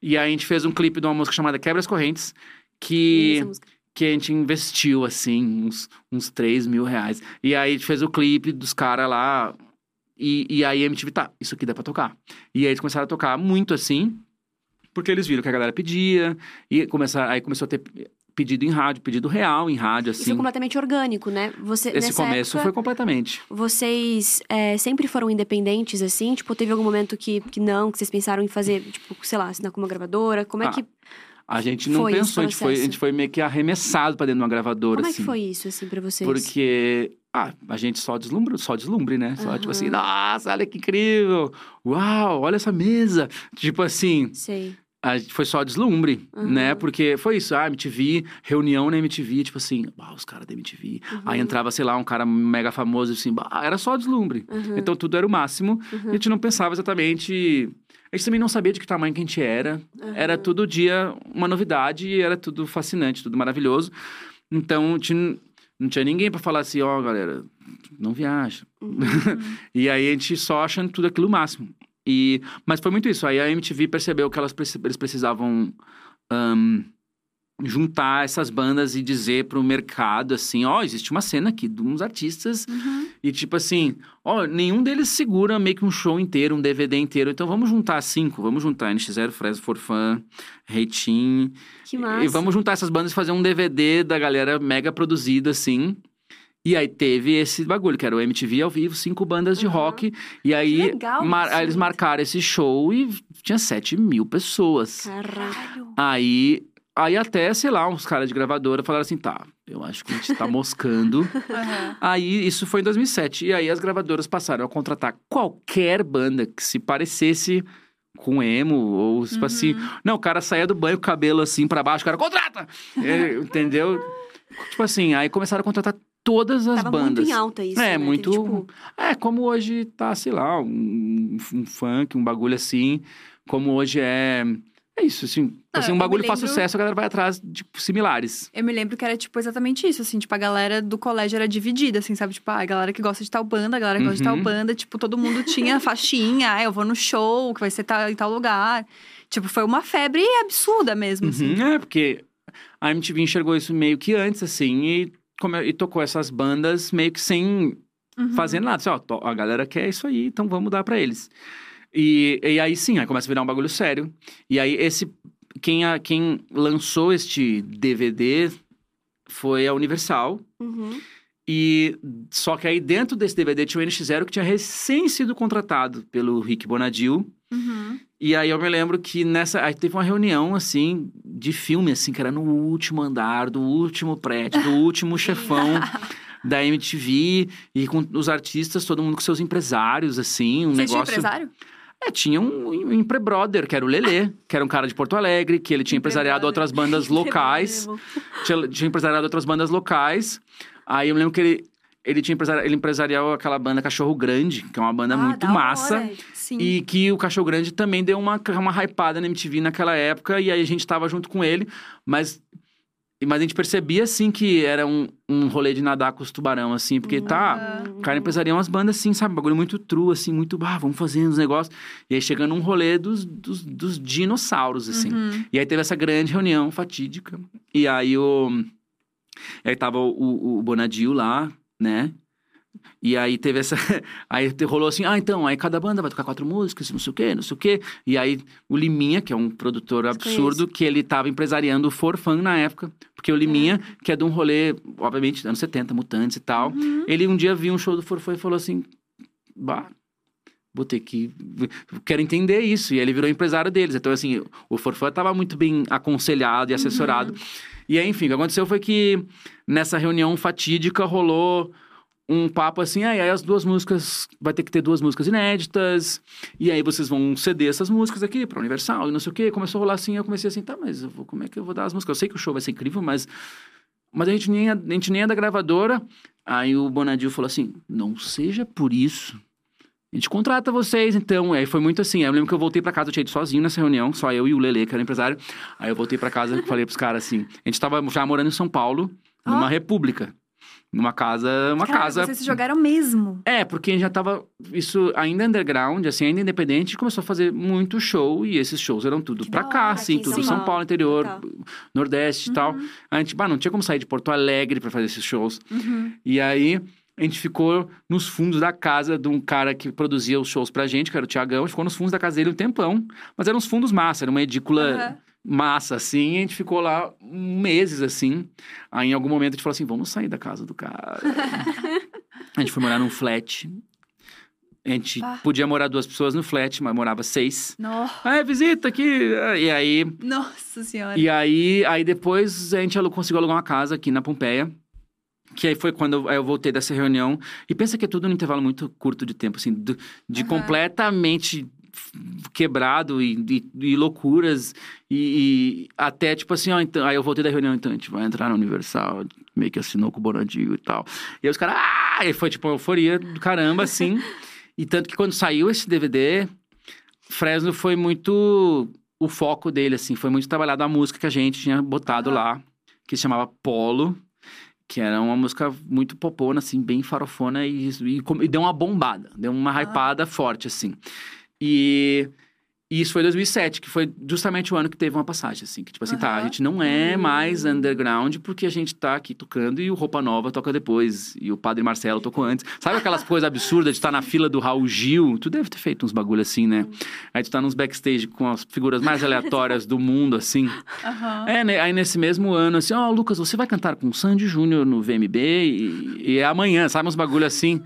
E aí a gente fez um clipe de uma música chamada Quebra as Correntes, que essa música? Que a gente investiu, assim, uns, uns 3 mil reais. E aí a gente fez o clipe dos caras lá. E, e aí a MTV, tá, isso aqui dá pra tocar. E aí eles começaram a tocar muito assim, porque eles viram que a galera pedia. E começar, aí começou a ter pedido em rádio, pedido real em rádio, E foi assim. completamente orgânico, né? Você, Esse começo época, foi completamente. Vocês é, sempre foram independentes, assim? Tipo, teve algum momento que, que não, que vocês pensaram em fazer, tipo, sei lá, assinar com uma gravadora? Como é Ah, que, A gente não Foi pensou, a gente foi, a gente foi meio que arremessado pra dentro de uma gravadora, como é assim. que foi isso, assim, pra vocês? Porque, ah, a gente só deslumbre, só deslumbre, né? Só tipo assim, nossa, olha que incrível! Uau, olha essa mesa! Tipo assim, Sei. a gente foi só deslumbre, Uhum. né? Porque foi isso, ah, MTV, reunião na MTV, tipo assim, ah, os caras da MTV. Aí Uhum. entrava, sei lá, um cara mega famoso, assim, bah, era só deslumbre. Então tudo era o máximo. A gente não pensava exatamente. A gente também não sabia de que tamanho que a gente era. Uhum. Era todo dia uma novidade e era tudo fascinante, tudo maravilhoso. Então, tinha, não tinha ninguém pra falar assim, ó, galera, não viaja. Uhum. [laughs] e aí a gente só achando tudo aquilo máximo. E, mas foi muito isso. Aí a MTV percebeu que elas, eles precisavam ahn, juntar essas bandas e dizer pro mercado assim, ó, existe uma cena aqui de uns artistas Uhum. e tipo assim, ó, nenhum deles segura meio que um show inteiro, um DVD inteiro. Então vamos juntar cinco, vamos juntar NX0, Fresno For Fun, Reitinho. Que massa. E vamos juntar essas bandas e fazer um DVD da galera mega produzida, assim. E aí teve esse bagulho, que era o MTV ao vivo, cinco bandas de Uhum. rock. E aí legal mar- aí eles marcaram esse show e tinha 7 mil pessoas. Caralho. Aí, aí até, sei lá, uns caras de gravadora falaram assim, tá, eu acho que a gente tá [laughs] moscando. Aham. Aí, isso foi em 2007. E aí as gravadoras passaram a contratar qualquer banda que se parecesse com emo, ou tipo assim... Uhum. Não, o cara saía do banho cabelo assim pra baixo, o cara, contrata! É, entendeu? Tipo assim, aí começaram a contratar todas as Tava bandas. muito em alta isso, É, né? muito- Teve, tipo, É, como hoje tá, sei lá, um, um funk, um bagulho assim. Como hoje é... É isso, assim. Ah, assim eu um bagulho faz lembro- sucesso, a galera vai atrás de tipo, similares. Eu me lembro que era, tipo, exatamente isso, assim. Tipo, a galera do colégio era dividida, assim, sabe? Tipo, ah, a galera que gosta de tal banda, a galera que gosta de tal Uhum. banda. Tipo, todo mundo tinha [laughs] faixinha. Ah, eu vou no show, que vai ser tal, em tal lugar. Tipo, foi uma febre absurda mesmo, assim. Uhum, é, porque a MTV enxergou isso meio que antes, assim, e, come- e tocou essas bandas meio que sem Uhum. fazer nada. Assim, ó, a galera quer isso aí, então vamos dar pra eles. E, e aí sim, aí começa a virar um bagulho sério. E aí esse. Quem, a, quem lançou este DVD foi a Universal. uhum. E só que aí dentro desse DVD tinha o NX0 que tinha recém sido contratado pelo Rick Bonadil. Uhum. E aí eu me lembro que nessa. Aí teve uma reunião, assim, de filme, assim, que era no último andar, do último prédio, do último [laughs] chefão da MTV, e com os artistas, todo mundo com seus empresários, assim, um Você tinha negócio. empresário? É, tinha um, um empre-brother, que era o Lelê, que era um cara de Porto Alegre, que ele tinha empresariado outras bandas [laughs] locais. tinha, tinha empresariado outras bandas locais. Aí eu lembro que ele, ele tinha empresari, ele empresariou aquela banda Cachorro Grande, que é uma banda Ah, muito massa. Sim. E que o Cachorro Grande também deu uma, uma hypada na MTV naquela época, e aí a gente tava junto com ele, mas, mas a gente percebia, assim, que era um, um rolê de nadar com os tubarão, assim, porque tá, Uhum. o cara empresaria umas bandas assim, sabe, um bagulho muito true, assim, muito, ah, vamos fazendo os negócios, e aí chegando um rolê dos, dos, dos dinossauros, assim. Uhum. E aí teve essa grande reunião fatídica, e aí o... E aí tava o, o, o Bonadil lá, né? E aí teve essa. [laughs] Aí rolou assim: ah, então, aí cada banda vai tocar quatro músicas, não sei o quê, não sei o quê. E aí o Liminha, que é um produtor absurdo, que ele tava empresariando o Forfan na época. Porque o Liminha, que é de um rolê, obviamente, anos 70, mutantes e tal. Uhum. Ele um dia viu um show do Forfã e falou assim: bah. Vou ter que. Quero entender isso. E ele virou empresário deles. Então, assim, o Forfã estava muito bem aconselhado e assessorado. E aí, enfim, o que aconteceu foi que nessa reunião fatídica rolou um papo assim, ah, aí as duas músicas, vai ter que ter duas músicas inéditas, e aí vocês vão ceder essas músicas aqui pra Universal, e não sei o quê. Começou a rolar assim, eu comecei assim, tá, mas vou, como é que eu vou dar as músicas? Eu sei que o show vai ser incrível, mas, mas a, gente nem é, a gente nem é da gravadora. Aí o Bonadil falou assim, não seja por isso. A gente contrata vocês, então. Aí foi muito assim. Eu lembro que eu voltei pra casa, eu tinha ido sozinho nessa reunião, só eu e o Lele, que era empresário. Aí eu voltei pra casa e falei pros caras assim: a gente tava já morando em São Paulo, numa Ó. república. Numa casa, uma Caraca, casa. Vocês se jogaram mesmo. É, porque a gente já tava. Isso ainda underground, assim, ainda independente, a gente começou a fazer muito show e esses shows eram tudo Que pra cá, hora, assim, tudo São São Paulo. Paulo, interior, Tá. Nordeste e tal. A gente, bah, não tinha como sair de Porto Alegre pra fazer esses shows. Uhum. E aí a gente ficou nos fundos da casa de um cara que produzia os shows pra gente, que era o Tiagão, a gente ficou nos fundos da casa dele um tempão, mas eram uns fundos massa, era uma edícula Aham. Massa, assim, e a gente ficou lá meses, assim. Aí em algum momento a gente falou assim, vamos sair da casa do cara. [laughs] a gente foi morar num flat. A gente Ah. podia morar duas pessoas no flat, mas morava seis. No- Ah, visita aqui! E aí Nossa senhora. e aí, aí depois a gente conseguiu alugar uma casa aqui na Pompeia. Que aí foi quando eu, voltei dessa reunião. E pensa que é tudo num intervalo muito curto de tempo, assim, de Aham. completamente quebrado e, e- e loucuras. E, e até tipo assim, ó, então, aí eu voltei da reunião, então a gente vai entrar na Universal, meio que assinou com o Bonadinho e tal. E aí os caras, ah! E foi tipo uma euforia do caramba, assim. e tanto que quando saiu esse DVD, Fresno foi muito o foco dele, assim, foi muito trabalhado a música que a gente tinha botado lá, que se chamava Polo, que era uma música muito popona, assim, bem farofona e, e, e deu uma bombada, deu uma Ah. hypada forte, assim. E, E isso foi 2007, que foi justamente o ano que teve uma passagem, assim. Que tipo assim, tá, a gente não é mais underground porque a gente tá aqui tocando e o Roupa Nova toca depois. E o Padre Marcelo tocou antes. Sabe aquelas coisas absurdas de estar na fila do Raul Gil? Tu deve ter feito uns bagulho assim, né? Aí tu tá nos backstage com as figuras mais aleatórias do mundo, assim. Aham. É, né? aí nesse mesmo ano, assim, ó, Lucas, você vai cantar com o Sandy Júnior no VMB e, e é amanhã, sabe? Uns bagulho assim.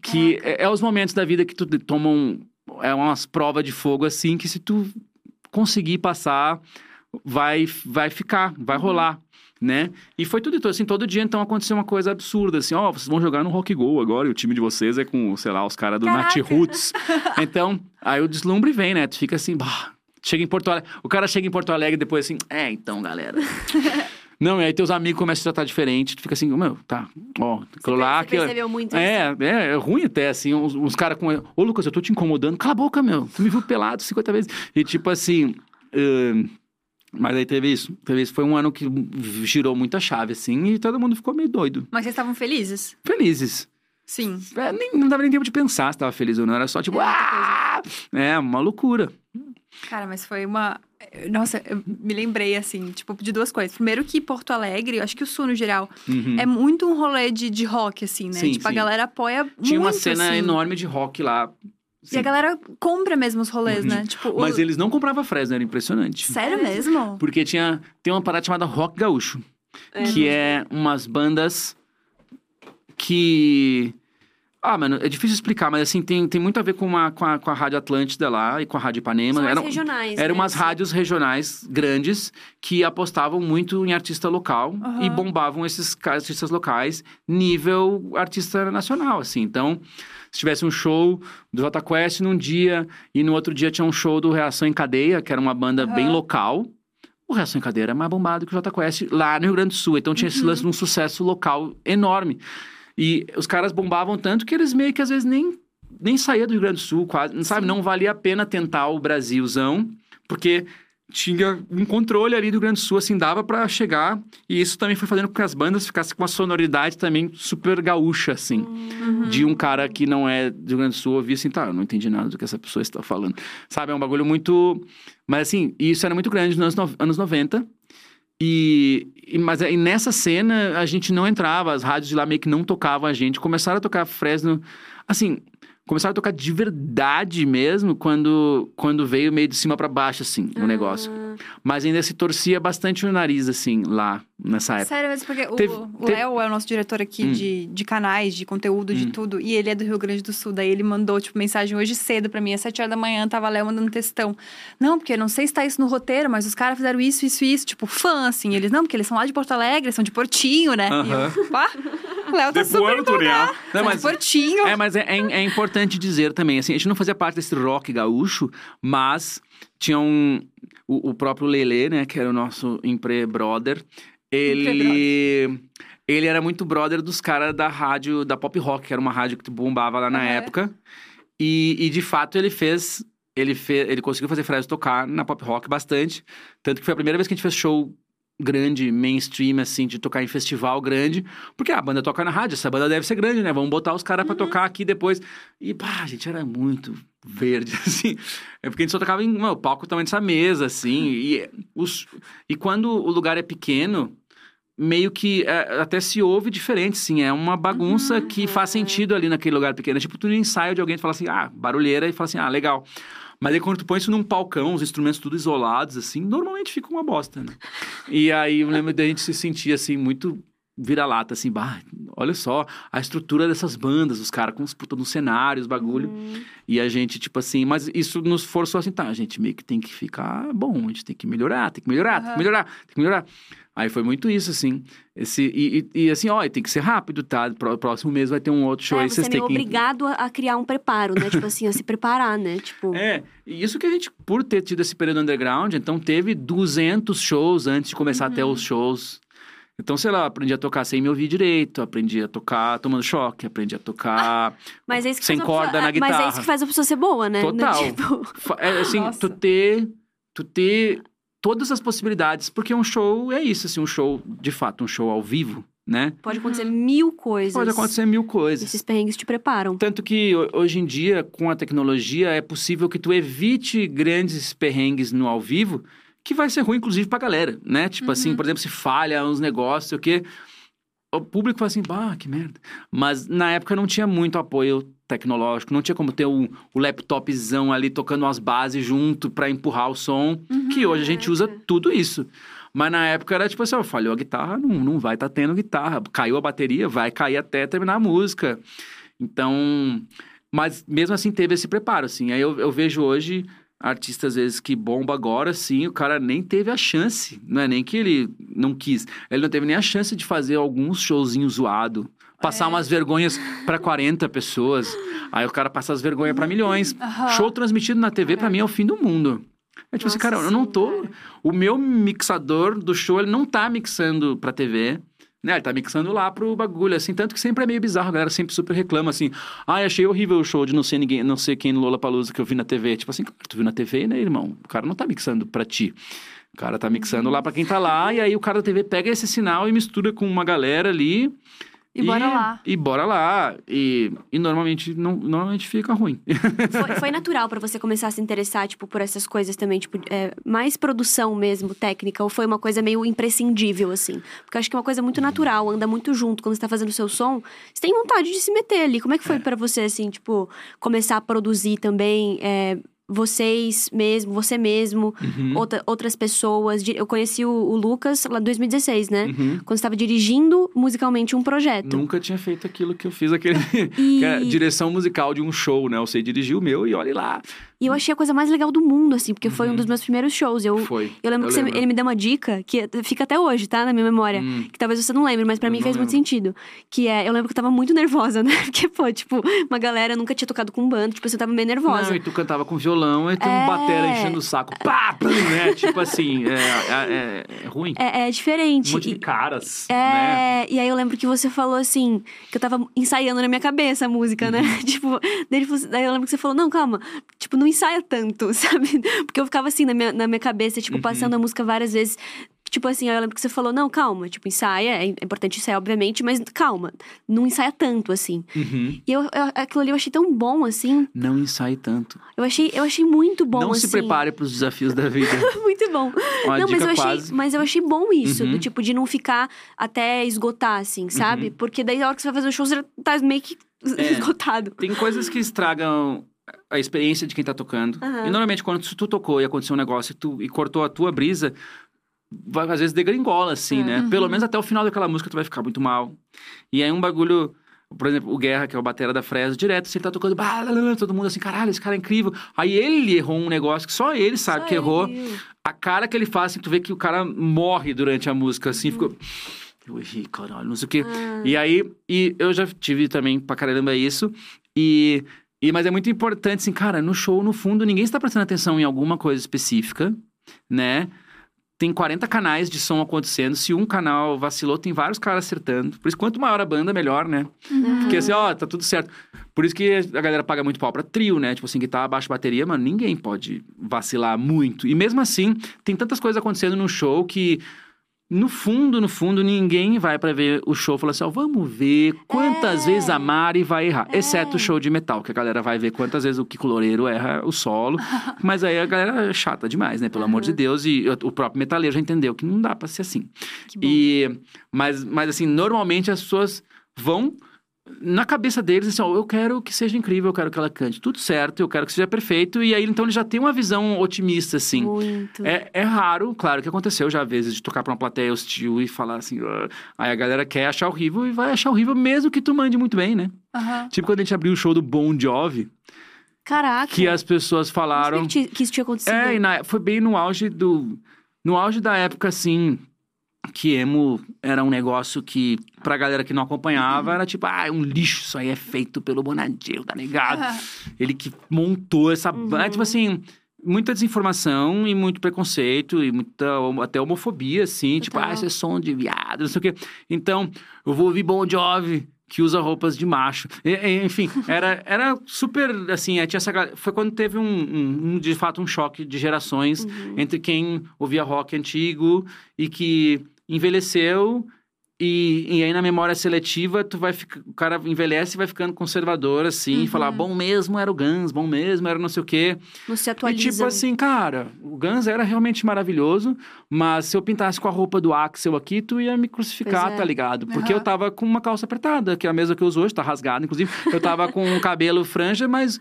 Que é, é os momentos da vida que tu toma um. É umas provas de fogo, assim, que se tu conseguir passar, vai, vai ficar, vai rolar. Né? E foi tudo assim, todo dia então aconteceu uma coisa absurda, assim, ó, vocês vão jogar no Rock Go agora e o time de vocês é com, sei lá, os caras do Nat Caraca. Roots. [laughs] Então, aí o deslumbre vem, né? Tu fica assim, bah, chega em Porto Alegre, o cara chega em Porto Alegre depois assim, é, então, galera. [laughs] Não, e aí teus amigos começam a tratar diferente, tu fica assim, meu, tá, ó, aquilo lá, Você aquilo... percebeu muito isso? É, é, é ruim até, assim, uns, uns caras com. Ô, Lucas, eu tô te incomodando. Cala a boca, meu. Tu me viu pelado 50 vezes. E tipo assim. ahn, mas aí teve isso. Teve isso. Foi um ano que girou muita chave, assim, e todo mundo ficou meio doido. Mas vocês estavam felizes? Felizes. Sim. É, nem, não dava nem tempo de pensar se tava feliz ou não. Era só tipo, É, ah! É, uma loucura. Cara, mas foi uma. Nossa, eu me lembrei, assim, tipo, de duas coisas. Primeiro que Porto Alegre, eu acho que o Sul no geral, Uhum. é muito um rolê de, de rock, assim, né? Sim, tipo, a sim. galera apoia muito. Tinha uma cena assim. enorme de rock lá. E a galera compra mesmo os rolês, Uhum. né? Tipo, Mas o... eles não compravam Fresno, era impressionante. Sério mesmo? Porque tinha, tem uma parada chamada Rock Gaúcho. que é umas bandas que. Ah, mano, é difícil explicar, mas assim, tem, tem muito a ver com, uma, com, a, com a Rádio Atlântida lá e com a Rádio Ipanema. São Eram, regionais, eram né? umas rádios regionais grandes que apostavam muito em artista local Aham. e bombavam esses artistas locais nível artista nacional, assim. Então, se tivesse um show do Jota Quest num dia e no outro dia tinha um show do Reação em Cadeia, que era uma banda bem Aham. local, o Reação em Cadeia era mais bombado que o Jota Quest lá no Rio Grande do Sul. Então tinha esse lance de um sucesso local enorme. E os caras bombavam tanto que eles meio que às vezes nem, nem saía do Rio Grande do Sul, quase, sabe? Não valia a pena tentar o Brasilzão, porque tinha um controle ali do Rio Grande do Sul, assim, dava pra chegar. E isso também foi fazendo com que as bandas ficassem com uma sonoridade também super gaúcha, assim. Uhum. De um cara que não é do Rio Grande do Sul ouvir assim, tá, eu não entendi nada do que essa pessoa está falando. Sabe, é um bagulho muito... Mas assim, isso era muito grande nos anos, no- anos 90. E, e- mas aí nessa cena a gente não entrava, as rádios de lá meio que não tocavam a gente. Começaram a tocar Fresno, assim, começaram a tocar de verdade mesmo quando, quando veio meio de cima pra baixo, assim, o negócio. Mas ainda se torcia bastante o nariz, assim, lá nessa época. Sério mesmo, porque o- Teve- o teve- Léo é o nosso diretor aqui Hum. de, de canais, de conteúdo, de Hum. tudo. E ele é do Rio Grande do Sul. Daí ele mandou, tipo, mensagem hoje cedo pra mim, às 7 horas da manhã, tava Léo mandando textão. Não, porque não sei se tá isso no roteiro, mas os caras fizeram isso, isso e isso. Tipo, fã, assim. Eles, não, porque eles são lá de Porto Alegre, eles são de Portinho, né? E eu, pá, o Léo tá super empolgado. Não, São mas- de Portinho. É, mas é, é- é importante dizer também, assim, a gente não fazia parte desse rock gaúcho, mas tinha um... O, o próprio Lelê, né, que era o nosso empre-brother, ele... Ele era muito brother dos caras da rádio, da Pop Rock, que era uma rádio que bombava lá na época. E, e, de fato, ele fez... Ele, fez, ele conseguiu fazer Fresno tocar na Pop Rock bastante. Tanto que foi a primeira vez que a gente fez show grande, mainstream, assim, de tocar em festival grande. Porque ah, a banda toca na rádio, essa banda deve ser grande, né? Vamos botar os caras pra tocar aqui depois. E, pá, a gente era muito verde, [laughs] assim. É porque a gente só tocava em... O palco tamanho dessa mesa, assim. E, os, e quando o lugar é pequeno, meio que é, até se ouve diferente, sim. É uma bagunça que faz sentido ali naquele lugar pequeno. É tipo tu ensaio de alguém tu fala assim, ah, barulheira, e fala assim, ah, legal. Mas aí quando tu põe isso num palcão, os instrumentos tudo isolados, assim, normalmente fica uma bosta, né? E aí eu lembro da gente se sentir, assim, muito vira-lata, assim, bah, olha só a estrutura dessas bandas, os caras com os puta nos cenários, bagulho. E a gente, tipo assim, mas isso nos forçou assim, tá, a gente meio que tem que ficar bom, a gente tem que melhorar, tem que melhorar, tem que melhorar, tem que melhorar. Aí foi muito isso, assim. Esse, e, e, e assim, ó, tem que ser rápido, tá? Pró- Próximo mês vai ter um outro show é, aí, você vocês é têm meio que. obrigado a, criar um preparo, né? tipo assim, a se preparar, né? Tipo, [laughs] É, e isso que a gente, por ter tido esse período underground, então teve 200 shows antes de começar até Uhum. os shows. Então, sei lá, aprendi a tocar sem me ouvir direito, aprendi a tocar tomando choque, aprendi a tocar. [laughs] mas é isso que sem faz a pessoa- corda na Mas é guitarra. isso que faz a pessoa ser boa, né? Não, Total. [laughs] tipo, É, assim, Nossa. tu ter, tu ter todas as possibilidades, porque um show é isso, assim, um show, de fato, um show ao vivo, né? Pode acontecer mil coisas. Pode acontecer mil coisas. Esses perrengues te preparam. Tanto que ho- hoje em dia, com a tecnologia, é possível que tu evite grandes perrengues no ao vivo, que vai ser ruim, inclusive, pra galera, né? Tipo assim, por exemplo, se falha uns negócios, sei o quê. O público fala assim, bah, que merda. Mas na época não tinha muito apoio tecnológico, não tinha como ter o, laptopzão ali tocando as bases junto pra empurrar o som, que hoje a gente usa tudo isso. Mas na época era tipo assim, ó, falhou a guitarra, não, não vai estar tá tendo guitarra. Caiu a bateria, vai cair até terminar a música. Então, mas mesmo assim teve esse preparo, assim. Aí eu, eu vejo hoje artistas, às vezes, que bomba agora, sim, o cara nem teve a chance. Não é nem que ele não quis. Ele não teve nem a chance de fazer alguns showzinhos zoado. Passar umas vergonhas pra 40 pessoas. Aí o cara passa as vergonhas pra milhões. Aham. Show transmitido na TV, pra mim, é o fim do mundo. É tipo assim, Nossa, cara, eu não tô... cara. O meu mixador do show, ele não tá mixando pra TV. Né, ele tá mixando lá pro bagulho, assim, tanto que sempre é meio bizarro, a galera sempre super reclama, assim, ai, achei horrível o show de não ser ninguém, não sei quem no Lollapalooza que eu vi na TV, tipo assim, claro, tu viu na TV, né, irmão? O cara não tá mixando pra ti, o cara tá mixando lá pra quem tá lá, e aí o cara da TV pega esse sinal e mistura com uma galera ali, E bora lá. E bora lá, e, e normalmente, não, normalmente fica ruim. [laughs] Foi, foi natural pra você começar a se interessar, tipo, por essas coisas também, tipo, é, mais produção mesmo, técnica, ou foi uma coisa meio imprescindível, assim? Porque eu acho que é uma coisa muito natural, anda muito junto. Quando você tá fazendo o seu som, você tem vontade de se meter ali. Como é que foi pra você, assim, tipo, começar a produzir também, é, vocês mesmo, você mesmo, Uhum. outra- outras pessoas? Eu conheci o, o Lucas lá em 2016, né? Uhum. Quando você tava dirigindo musicalmente um projeto. Nunca tinha feito aquilo que eu fiz, aquele E- [laughs] é direção musical de um show, né? Eu sei dirigir o meu e olhe lá. E eu achei a coisa mais legal do mundo, assim, porque foi um dos meus primeiros shows. Eu, Foi. Eu lembro que você- ele me deu uma dica que fica até hoje, tá? Na minha memória. Hum. Que talvez você não lembre, mas pra Eu mim fez muito lembro. sentido. Que é, eu lembro que eu tava muito nervosa, [laughs] né? Porque, pô, tipo, uma galera nunca tinha tocado com banda, tipo, você tava meio nervosa. Não, e tu cantava com violão e um É. batera enchendo o saco. Pá, pum, né? Tipo assim, é, é- é- é ruim. É, é Um diferente. monte de caras, né? É, e aí eu lembro que você falou assim, que eu tava ensaiando na minha cabeça a música, né? [laughs] Uhum. tipo, daí, falou- daí eu lembro que você falou, não, calma, tipo, não ensaia tanto, [laughs] sabe? Porque eu ficava assim na minha, na minha cabeça, tipo, Uhum. passando a música várias vezes. Tipo assim, eu lembro que você falou, não, calma, tipo, ensaia, é importante ensaiar, obviamente, mas calma, não ensaia tanto, assim. Uhum. E eu, eu- aquilo ali eu achei tão bom, assim. Não ensaie tanto. Eu achei, eu achei muito bom, não assim. se prepare pros desafios da vida. [laughs] Muito bom. Uma não, mas eu, achei, quase. mas eu achei bom isso, Uhum. do tipo, de não ficar até esgotar, assim, sabe? Porque daí a hora que você vai fazer o show, você tá meio que É. [laughs] esgotado. Tem coisas que estragam a experiência de quem tá tocando. Aham. E normalmente, quando tu tocou e aconteceu um negócio e, tu, e cortou a tua brisa, vai, às vezes degringola, assim, É. né? Pelo menos até o final daquela música tu vai ficar muito mal. E aí um bagulho. Por exemplo, o Guerra, que é o batera da Fresno, direto, se ele tá tocando, todo mundo assim, caralho, esse cara é incrível. Aí ele errou um negócio que só ele sabe Só que ele errou. A cara que ele faz, assim, tu vê que o cara morre durante a música, assim, ficou. Eu errei, caralho, não sei o quê. Ah. E aí, e eu já tive também pra caramba isso. E, e, mas é muito importante, assim, cara, no show, no fundo, ninguém está prestando atenção em alguma coisa específica, né? Tem 40 canais de som acontecendo. Se um canal vacilou, tem vários caras acertando. Por isso, quanto maior a banda, melhor, né? Uhum. Porque assim, ó, tá tudo certo. Por isso que a galera paga muito pau pra trio, né? Tipo assim, guitarra, baixo, bateria, mano, ninguém pode vacilar muito. E mesmo assim, tem tantas coisas acontecendo no show que, no fundo, no fundo, ninguém vai pra ver o show e falar assim, ó, vamos ver quantas É. vezes a Mari vai errar. É. Exceto o show de metal, que a galera vai ver quantas vezes o Kiko Loureiro erra o solo. [laughs] Mas aí a galera é chata demais, né? Pelo amor de Deus. E o próprio metaleiro já entendeu que não dá pra ser assim. Que bom. E, mas, mas assim, normalmente as pessoas vão na cabeça deles assim, ó, eu quero que seja incrível, eu quero que ela cante tudo certo, eu quero que seja perfeito. E aí, então, ele já tem uma visão otimista, assim. Muito. É, é raro, claro que aconteceu já vezes de tocar pra uma plateia hostil e falar assim, "Ah", aí a galera quer achar horrível e vai achar horrível mesmo que tu mande muito bem, né? Aham. Tipo quando a gente abriu o show do Bon Jovi, Caraca. que as pessoas falaram. que, que isso tinha acontecido. É, na- foi bem no auge do. No auge da época, assim, que emo era um negócio que, pra galera que não acompanhava, era tipo, ah, é um lixo, isso aí é feito pelo Bonadil, tá ligado? Ele que montou essa. Uhum. Tipo assim, muita desinformação e muito preconceito e muita até homofobia, assim, tipo, ah, esse é som de viado, não sei o quê. Então, eu vou ouvir Bon Jovi. Que usa roupas de macho. E- enfim, [laughs] era, era super, assim, tinha essa, foi quando teve um, um- um, de fato, um choque de gerações Uhum. entre quem ouvia rock antigo e que envelheceu E, e aí na memória seletiva, tu vai ficar, o cara envelhece e vai ficando conservador, assim, Uhum. e falar, bom mesmo era o Guns, bom mesmo era não sei o quê. Não se E atualiza. tipo assim, cara, o Guns era realmente maravilhoso, mas se eu pintasse com a roupa do Axel aqui, tu ia me crucificar, é. tá ligado? Porque Aham. eu tava com uma calça apertada, que é a mesma que eu uso hoje, tá rasgada, inclusive. Eu tava com o cabelo franja, mas.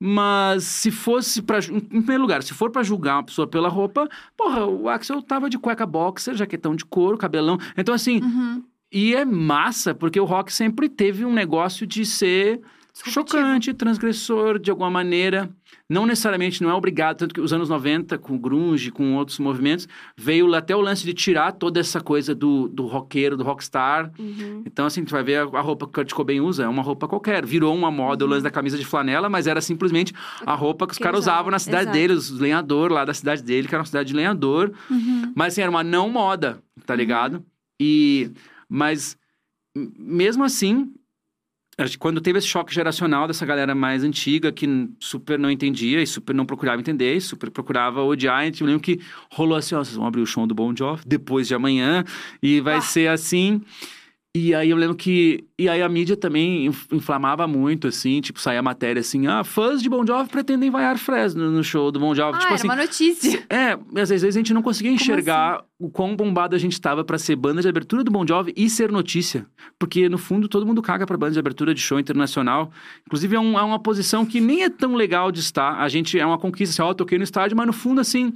Mas se fosse pra. ju- Em primeiro lugar, se for pra julgar uma pessoa pela roupa, porra, o Axel tava de cueca boxer, jaquetão de couro, cabelão. Então, assim, Uhum. e é massa, porque o rock sempre teve um negócio de ser. Chocante, transgressor, de alguma maneira. Não necessariamente, não é obrigado. Tanto que os anos 90, com o grunge, com outros movimentos, veio até o lance de tirar toda essa coisa do, do roqueiro, do rockstar. Uhum. Então, assim, tu vai ver a, a roupa que o Kurt Cobain usa, é uma roupa qualquer. Virou uma moda o lance da camisa de flanela, mas era simplesmente a roupa que os caras usavam na cidade exato. dele, os lenhadores lá da cidade dele, que era uma cidade de lenhador. Uhum. Mas assim, era uma não moda, tá ligado? E. Mas, mesmo assim, quando teve esse choque geracional dessa galera mais antiga, que super não entendia e super não procurava entender, e super procurava odiar, e eu lembro que rolou assim: ó, vocês vão abrir o show do Bon Jovi depois de amanhã, e vai Ah. ser assim. E aí eu lembro que. E aí a mídia também inf- inflamava muito, assim, tipo, saía a matéria assim: ah, fãs de Bon Jovi pretendem vaiar Fresno no show do Bon Jovi. Ah, tipo assim. uma notícia. [laughs] É, mas às vezes a gente não conseguia enxergar o quão bombado a gente estava pra ser banda de abertura do Bon Jovi e ser notícia. Porque, no fundo, todo mundo caga pra banda de abertura de show internacional. Inclusive, é, um- é uma posição que nem é tão legal de estar. A gente é uma conquista, assim, ó, eu toquei no estádio, mas no fundo, assim,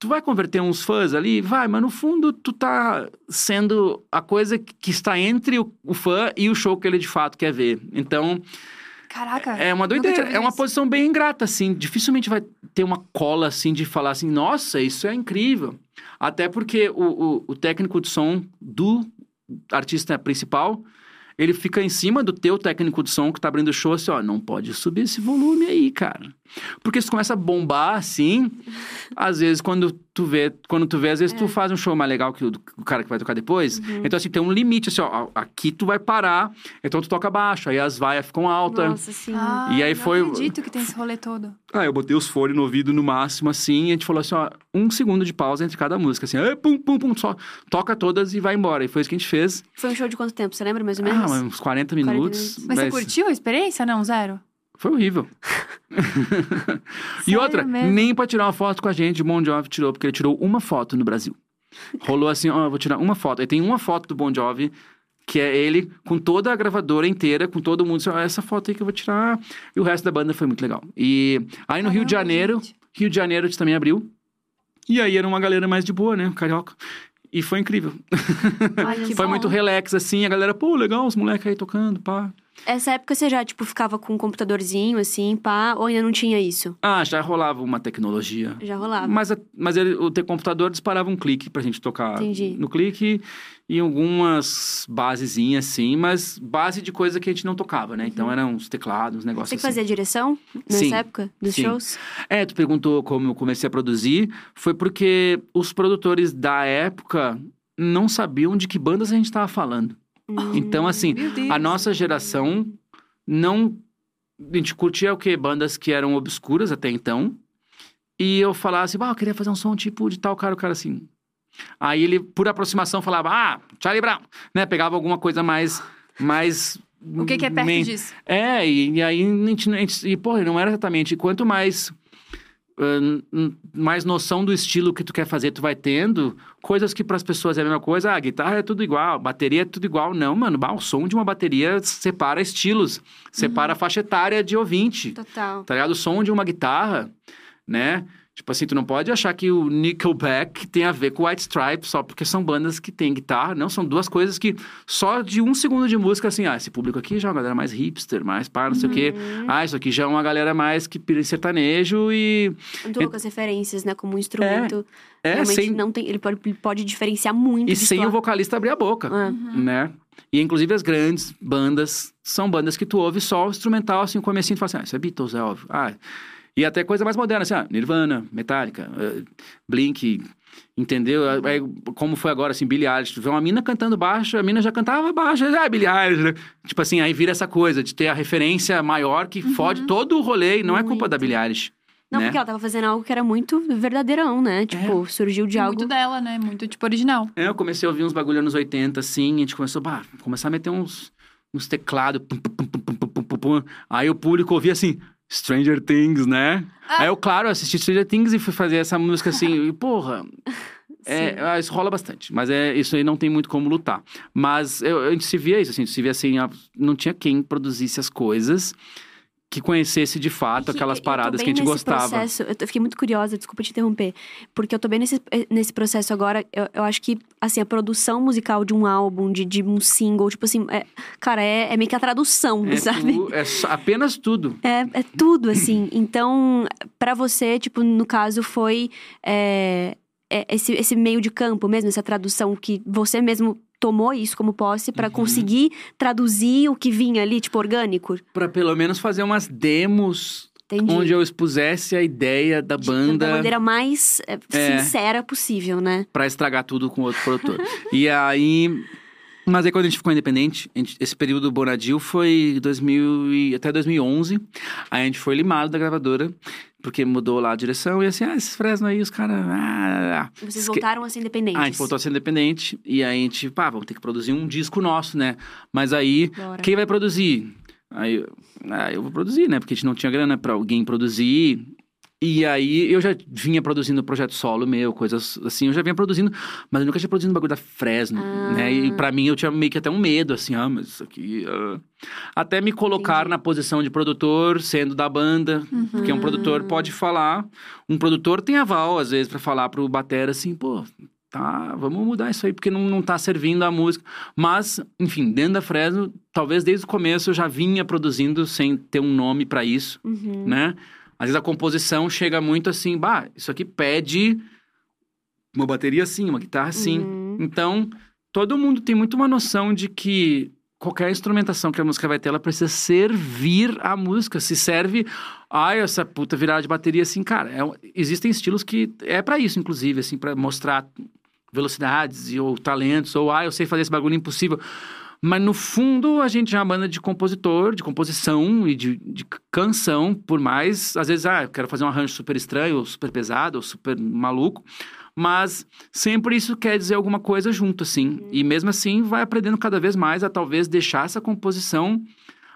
tu vai converter uns fãs ali? Vai, mas no fundo, tu tá sendo a coisa que está entre o, o fã e o show que ele de fato quer ver. Então, Caraca. é uma doideira. É uma isso. posição bem ingrata, assim. Dificilmente vai ter uma cola, assim, de falar assim, nossa, isso é incrível. Até porque o, o, o técnico de som do artista principal, ele fica em cima do teu técnico de som que tá abrindo o show, assim, ó, não pode subir esse volume aí, cara. Porque se tu começa a bombar, assim, às vezes quando tu vê, quando tu vê, às vezes tu faz um show mais legal que o, o cara que vai tocar depois. Então, assim, tem um limite, assim, ó, aqui tu vai parar, então tu toca baixo, aí as vaias ficam altas. Nossa, sim. Ah, E aí não foi- acredito que tem esse rolê todo. Ah, eu botei os fones no ouvido no máximo, assim, e a gente falou assim, ó, um segundo de pausa entre cada música, assim, "Ah, pum, pum, pum, só toca todas e vai embora. E foi isso que a gente fez. Foi um show de quanto tempo? Você lembra mais ou Ah, menos? uns 40 40 minutos. minutos. Mas, você curtiu a experiência? Não, zero? Foi horrível. [laughs] e outra, mesmo? nem pra tirar uma foto com a gente, o Bon Jovi tirou, porque ele tirou uma foto no Brasil. Rolou assim, ó, eu vou tirar uma foto. Aí tem uma foto do Bon Jovi, que é ele com toda a gravadora inteira, com todo mundo. Assim, essa foto aí que eu vou tirar. E o resto da banda foi muito legal. E aí no Rio de Janeiro, gente. Rio de Janeiro a gente também abriu. E aí era uma galera mais de boa, né? Carioca. E foi incrível. [laughs] Foi bom. muito relax, assim. A galera, pô, legal, os moleques aí tocando, pá. Essa época você já, tipo, ficava com um computadorzinho, assim, pá, ou ainda não tinha isso? Ah, já rolava uma tecnologia. Já rolava. Mas, a- mas ele, o teu computador disparava um clique pra gente tocar Entendi. no clique e algumas basezinhas, assim, mas base de coisa que a gente não tocava, né? Então eram uns teclados, uns negócios Você que assim. fazia direção nessa Sim, época dos sim. shows? É, tu perguntou como eu comecei a produzir. Foi porque os produtores da época não sabiam de que bandas a gente tava falando. Hum. Então, assim, a nossa geração não. A gente curtia o quê? Bandas que eram obscuras até então. E eu falava assim, ah, eu queria fazer um som tipo de tal cara, o cara assim. Aí ele, por aproximação, falava, ah, Charlie Brown, né? Pegava alguma coisa mais. mais O que, que é perto main- disso? é, e, e aí a gente, a gente- e, porra, não era exatamente. Quanto mais. Mais noção do estilo que tu quer fazer, tu vai tendo. Coisas que para as pessoas é a mesma coisa. Ah, guitarra é tudo igual, bateria é tudo igual. Não, mano. bah, o som de uma bateria separa estilos, separa a faixa etária de ouvinte. Total. Tá ligado? O som de uma guitarra, né? Tipo assim, tu não pode achar que o Nickelback tem a ver com White Stripes só porque são bandas que têm guitarra. Não, são duas coisas que só de um segundo de música, assim, ah, esse público aqui já é uma galera mais hipster, mais pá, não sei o quê. Uhum. Ah, isso aqui já é uma galera mais que pira sertanejo e... Muito loucas referências, né? Como um instrumento. É, realmente sem, não tem. Ele pode, pode diferenciar muito. e sem o vocalista abrir a boca, É. né? E inclusive as grandes bandas são bandas que tu ouve só o instrumental, assim, o comecinho, tu fala assim, ah, isso é Beatles, é óbvio. Ah, e até coisa mais moderna, assim, ah, Nirvana, Metallica, eh, Blink, entendeu? Aí, como foi agora, assim, Billie Eilish. Tu vê uma mina cantando baixo, a mina já cantava baixo, ah, Billie Eilish. né? Tipo assim, aí vira essa coisa de ter a referência maior que fode todo o rolê e não é culpa Muito. da Billie Eilish. Não, né? porque ela tava fazendo algo que era muito verdadeirão, né? Tipo, surgiu de algo. Muito dela, né? Muito, tipo, original. É, eu comecei a ouvir uns bagulho anos 80, assim, e a gente começou, bah, começar a meter uns, uns teclados. pum, pum, pum, pum, pum, pum, pum, pum. Aí o público ouvia assim, Stranger Things, né? Ah. Aí eu, claro, assisti Stranger Things e fui fazer essa música assim, e porra. É, ah, isso rola bastante, mas é isso aí não tem muito como lutar. Mas eu- a gente se via isso, assim, a gente se via assim, não tinha quem produzisse as coisas que conhecesse de fato Que aquelas paradas que a gente gostava. Processo, eu fiquei muito curiosa, desculpa te interromper. Porque eu tô bem nesse, nesse processo agora. Eu, eu acho que, assim, a produção musical de um álbum, de, de um single, tipo assim, é- cara, é, é meio que a tradução, É, [laughs] sabe? tu- é só- apenas tudo. É, é tudo, assim. Então, pra você, tipo, no caso, foi é, é, esse, esse meio de campo mesmo, essa tradução que você mesmo tomou isso como posse pra Uhum. conseguir traduzir o que vinha ali, tipo, orgânico. Pra pelo menos fazer umas demos Entendi. onde eu expusesse a ideia da banda. Da maneira mais é, É. sincera possível, né? Pra estragar tudo com outro produtor. e aí. Mas aí quando a gente ficou independente, gente- esse período do Bonadil foi 2000 e, até 2011. Aí a gente foi limado da gravadora, porque mudou lá a direção. E assim, ah, esses Fresno aí, os caras. Ah, Vocês Esque- voltaram a ser independentes. Ah, a gente voltou a ser independente. E aí a gente, pá, vamos ter que produzir um disco nosso, né? Mas aí, Bora. quem vai produzir? Aí, eu- ah, eu vou produzir, né? Porque a gente não tinha grana pra alguém produzir. E aí, eu já vinha produzindo projeto solo meu, coisas assim, eu já vinha produzindo, mas eu nunca tinha produzido um bagulho da Fresno, Ah. né? E pra mim, eu tinha meio que até um medo, assim, ah, mas isso aqui... ah. Até me colocar Entendi. na posição de produtor, sendo da banda, porque um produtor pode falar, um produtor tem aval, às vezes, pra falar pro batera assim, pô, tá, vamos mudar isso aí, porque não, não tá servindo a música. Mas, enfim, dentro da Fresno, talvez desde o começo eu já vinha produzindo sem ter um nome pra isso, Uhum. né? Às vezes a composição chega muito assim, bah, isso aqui pede uma bateria assim, uma guitarra assim. Uhum. Então, todo mundo tem muito uma noção de que qualquer instrumentação que a música vai ter, ela precisa servir a música. Se serve, ai, essa puta virada de bateria assim, cara, é existem estilos que é pra isso, inclusive, assim, pra mostrar velocidades e, ou talentos, ou ah, eu sei fazer esse bagulho impossível. Mas no fundo, a gente é uma banda de compositor, de composição e de, de canção, por mais, às vezes, ah, eu quero fazer um arranjo super estranho, ou super pesado, ou super maluco. Mas sempre isso quer dizer alguma coisa junto, assim. E mesmo assim, vai aprendendo cada vez mais a talvez deixar essa composição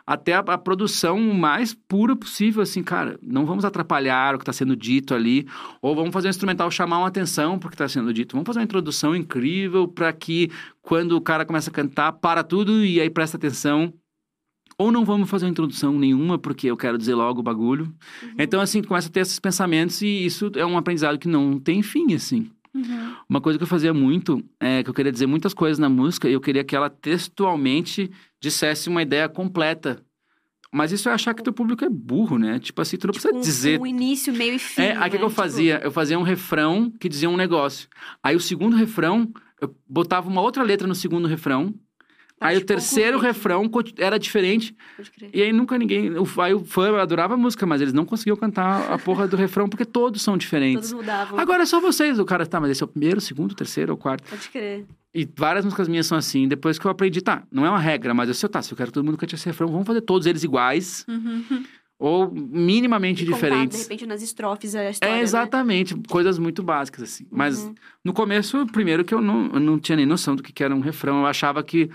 até a, a produção mais pura possível, assim, cara. Não vamos atrapalhar o que está sendo dito ali, ou vamos fazer um instrumental chamar uma atenção porque está sendo dito. Vamos fazer uma introdução incrível para que quando o cara começa a cantar, para tudo e aí presta atenção. Ou não vamos fazer uma introdução nenhuma, porque eu quero dizer logo o bagulho. Então, assim, começa a ter esses pensamentos e isso é um aprendizado que não tem fim, assim. Uhum. Uma coisa que eu fazia muito, é que eu queria dizer muitas coisas na música e eu queria que ela textualmente dissesse uma ideia completa. Mas isso é achar que teu público é burro, né? Tipo assim, tu não precisa Com- dizer. Um início, meio e fim. É, aí o que, que né? eu Tipo, fazia? Eu fazia um refrão que dizia um negócio. Aí o segundo refrão, eu botava uma outra letra no segundo refrão. Aí o te terceiro concluir. refrão era diferente. Pode crer. E aí nunca ninguém. O, aí o fã adorava a música, mas eles não conseguiam cantar a porra do refrão porque todos são diferentes. Todos mudavam. Agora é só vocês. O cara, tá, mas esse é o primeiro, o segundo, o terceiro, ou o quarto. Pode crer. E várias músicas minhas são assim. Depois que eu aprendi, tá, não é uma regra, mas eu sei, tá, se eu quero que todo mundo cante esse refrão, vamos fazer todos eles iguais. Uhum. Ou minimamente E contar, diferentes. de repente, nas estrofes a história, É, né? exatamente. Coisas muito básicas, assim. Mas Uhum. no começo, primeiro que eu não, eu não tinha nem noção do que era um refrão. Eu achava que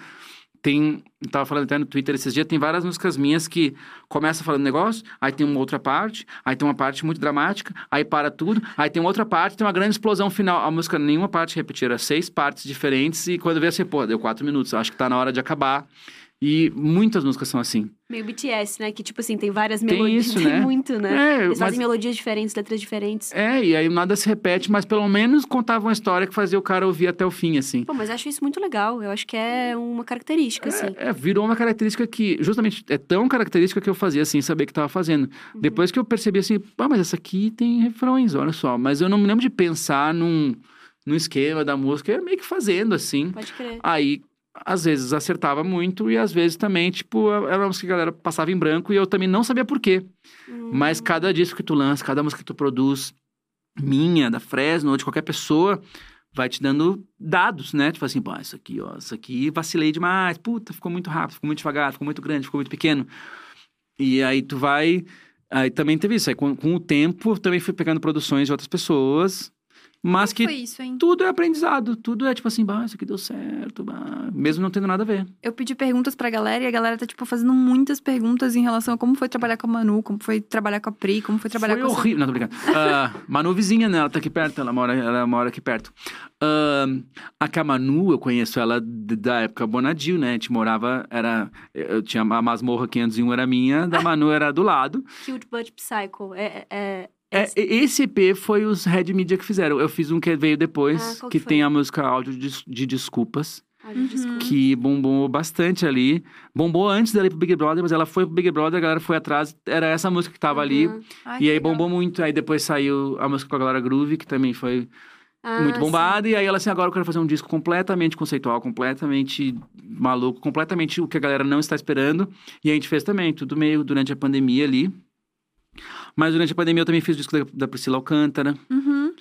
tem. Eu tava falando até no Twitter esses dias, tem várias músicas minhas que começa falando negócio, aí tem uma outra parte, aí tem uma parte muito dramática, aí para tudo, aí tem outra parte, tem uma grande explosão final. A música, nenhuma parte repetir, era seis partes diferentes, e quando vê assim, pô, deu quatro minutos, acho que tá na hora de acabar. E muitas músicas são assim. Meio BTS, né? Que, tipo assim, tem várias Tem melodias. isso, [laughs] tem né? muito, né? É, Eles mas- fazem melodias diferentes, letras diferentes. É, e aí nada se repete, mas pelo menos contava uma história que fazia o cara ouvir até o fim, assim. Pô, mas acho isso muito legal. Eu acho que é uma característica, assim. É, é, virou uma característica que, justamente, é tão característica que eu fazia assim, saber que tava fazendo. Uhum. Depois que eu percebi assim, ah, mas essa aqui tem refrões, olha só. Mas eu não me lembro de pensar num, num esquema da música, eu ia meio que fazendo assim. Pode crer. Aí, às vezes acertava muito e às vezes também, tipo, era uma música que a galera passava em branco e eu também não sabia por quê. Hum. Mas cada disco que tu lança, cada música que tu produz, minha, da Fresno ou de qualquer pessoa, vai te dando dados, né? Tipo assim, pô, isso aqui, ó, isso aqui vacilei demais, puta, ficou muito rápido, ficou muito devagar, ficou muito grande, ficou muito pequeno. E aí tu vai Aí também teve isso. Aí com, com o tempo, também fui pegando produções de outras pessoas. Mas que foi isso, hein? tudo é aprendizado. Tudo é tipo assim, bah, isso aqui deu certo. Bah, mesmo não tendo nada a ver. Eu pedi perguntas pra galera e a galera tá, tipo, fazendo muitas perguntas em relação a como foi trabalhar com a Manu, como foi trabalhar com a Pri, como foi trabalhar Foi com a horrível. Não, tô brincando. Ah, Manu vizinha, né? Ela tá aqui perto. Ela mora, ela mora aqui perto. Ah, a Camanu, eu conheço ela da época Bonadil, né? A gente morava, era... Eu tinha a masmorra 501 era minha, da Manu era do lado. Cute but Psycho. É, é, É, esse EP foi os Red Media que fizeram. Eu fiz um que veio depois, Ah, que, que tem a música áudio de, de desculpas, Uhum. que bombou bastante ali. Bombou antes dela ir pro Big Brother, mas ela foi pro Big Brother, a galera foi atrás. Era essa música que tava ali. Uhum. Ai, E aí legal. bombou muito. Aí depois saiu a música com a Glória Groove, que também foi Ah, muito sim. bombada. E aí ela assim, agora eu quero fazer um disco completamente conceitual, completamente maluco, completamente o que a galera não está esperando. E a gente fez também, tudo meio durante a pandemia ali. Mas durante a pandemia eu também fiz o disco da, da Priscila Alcântara. Uhum.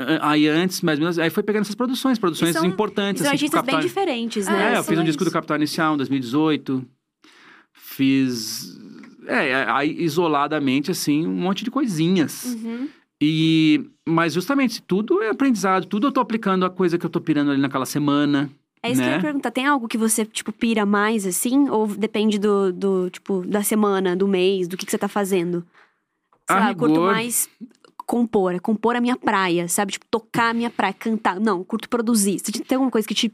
Ah, Aí antes, mais ou menos, aí foi pegando essas produções, produções são- importantes. São assim, tipo artistas bem Capital... diferentes, Ah, né? É, eu fiz um disco do Capital Inicial em 2018. Fiz. É, aí isoladamente, assim, um monte de coisinhas. Uhum. E. Mas justamente, tudo é aprendizado, tudo eu tô aplicando a coisa que eu tô pirando ali naquela semana. É isso que eu Né? ia perguntar. Tem algo que você, tipo, pira mais, assim? Ou depende do, do tipo, da semana, do mês, do que, que você tá fazendo? Sei A lá, eu curto mais compor. é Compor a minha praia, sabe? Tipo, tocar a minha praia, cantar. Não, curto produzir. Você tem alguma coisa que te,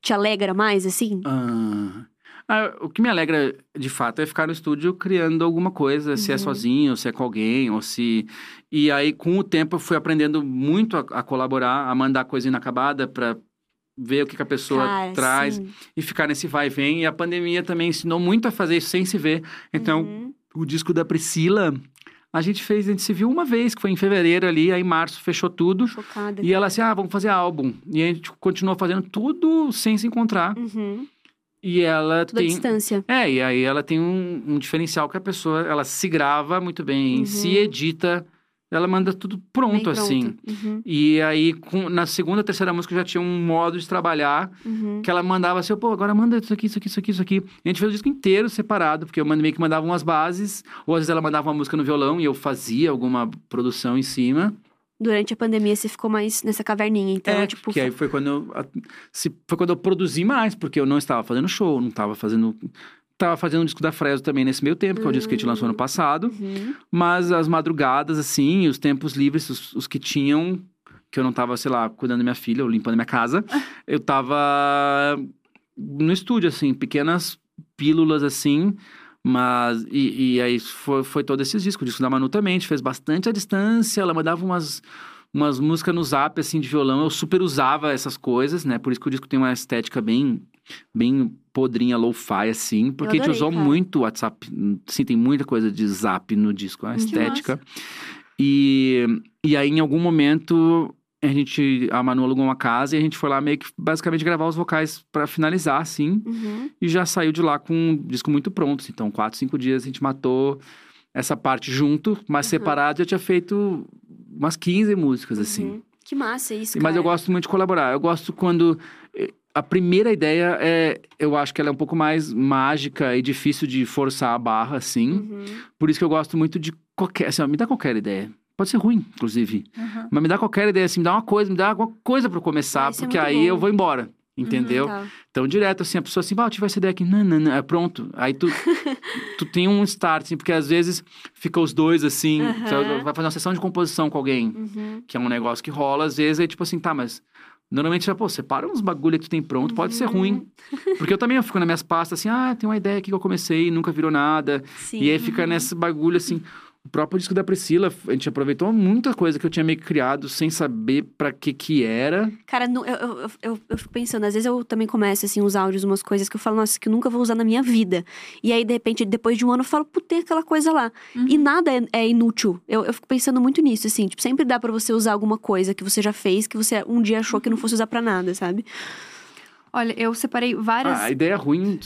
te alegra mais, assim? Ah, ah, o que me alegra, de fato, é ficar no estúdio criando alguma coisa, se é Uhum. sozinho, se é com alguém, ou se. E aí, com o tempo, eu fui aprendendo muito a, a colaborar, a mandar coisa inacabada pra ver o que, que a pessoa Cara, traz sim. e ficar nesse vai e vem. E a pandemia também ensinou muito a fazer isso sem se ver. Então, Uhum. o disco da Priscila, a gente fez, a gente se viu uma vez, que foi em fevereiro ali, aí em março fechou tudo. Chocada. E ela assim, ah, vamos fazer álbum. E a gente continuou fazendo tudo sem se encontrar. Uhum. E ela Tudo à tem. distância. É, e aí ela tem um, um diferencial que a pessoa, ela se grava muito bem, Uhum. se edita, ela manda tudo pronto, Bem assim. Uhum. E aí, com- na segunda, terceira música, já tinha um modo de trabalhar Uhum. que ela mandava assim, pô, agora manda isso aqui, isso aqui, isso aqui, isso aqui. E a gente fez o disco inteiro separado, porque eu meio que mandava umas bases, ou às vezes ela mandava uma música no violão e eu fazia alguma produção em cima. Durante a pandemia, você ficou mais nessa caverninha, então, é, tipo... que aí foi quando eu, se, foi quando eu produzi mais, porque eu não estava fazendo show, não estava fazendo... Tava fazendo um disco da Fresno também nesse meio tempo, que é o disco que a gente lançou ano passado. Uhum. Mas as madrugadas, assim, os tempos livres, os, os que tinham, que eu não tava, sei lá, cuidando da minha filha ou limpando a minha casa, [laughs] eu tava no estúdio, assim, pequenas pílulas, assim. Mas, e, e aí foi, foi todo esses discos. O disco da Manu também, a gente fez bastante à distância. Ela mandava umas, umas músicas no zap, assim, de violão. Eu super usava essas coisas, né? Por isso que o disco tem uma estética bem, bem podrinha, lo-fi, assim. Porque a gente adorei, usou cara. muito o WhatsApp. Sim, tem muita coisa de zap no disco, a Que estética. E, e aí, em algum momento, a gente, a Manu alugou uma casa e a gente foi lá meio que, basicamente, gravar os vocais pra finalizar, assim. Uhum. E já saiu de lá com um disco muito pronto. Então, quatro, cinco dias a gente matou essa parte junto, mas Uhum. separado já tinha feito umas 15 músicas, assim. Uhum. Que massa isso, Mas eu cara. gosto muito de colaborar. Eu gosto quando. A primeira ideia é. Eu acho que ela é um pouco mais mágica e difícil de forçar a barra, assim. Uhum. Por isso que eu gosto muito de qualquer. Assim, ó, me dá qualquer ideia. Pode ser ruim, inclusive. Uhum. Mas me dá qualquer ideia, assim, me dá uma coisa, me dá alguma coisa eu começar, isso é porque muito aí bom. Uhum, eu vou embora. Entendeu? Tá. Então, direto, assim, a pessoa assim, ah, eu tive essa ideia aqui, não, não, não, é pronto. Aí tu, [laughs] tu tem um start, assim, porque às vezes fica os dois, assim, vai fazer uma sessão de composição com alguém, Uhum. que é um negócio que rola, às vezes, aí tipo assim, tá, mas normalmente, pô, separa uns bagulho que tu tem pronto, pode ser Uhum. ruim. [laughs] Porque eu também eu fico nas minhas pastas, assim, ah, tem uma ideia aqui que eu comecei nunca virou nada. Sim. E aí fica nesse bagulho, assim... O próprio disco da Priscila, a gente aproveitou muita coisa que eu tinha meio que criado sem saber pra que que era. Cara, eu, eu, eu, eu, eu fico pensando, às vezes eu também começo, assim, uns áudios, umas coisas que eu falo, nossa, que eu nunca vou usar na minha vida. E aí, de repente, depois de um ano, eu falo, putz, tem aquela coisa lá. E nada é, é inútil. Eu, eu fico pensando muito nisso, assim. Tipo, sempre dá pra você usar alguma coisa que você já fez, que você um dia achou que não fosse usar pra nada, sabe? Olha, eu separei várias. Ah, a ideia ruim,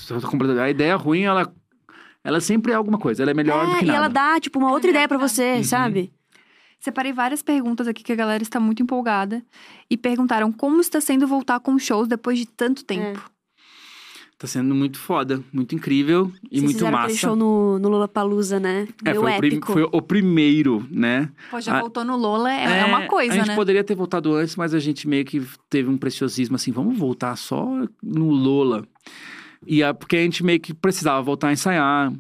a ideia ruim, ela, ela sempre é alguma coisa, ela é melhor do é, que e nada. ela dá, tipo, uma outra ideia pra você, Uhum. sabe? Separei várias perguntas aqui que a galera está muito empolgada. E perguntaram como está sendo voltar com shows depois de tanto tempo. Tá sendo muito foda, muito incrível e Vocês muito massa. aquele show no, no Lollapalooza, né? É, foi, o prim- épico. foi o primeiro, né? Pô, já Ah, voltou no Lola, é, é uma coisa, A gente né? poderia ter voltado antes, mas a gente meio que teve um preciosismo assim, vamos voltar só no Lola. E a, porque a gente meio que precisava voltar a ensaiar.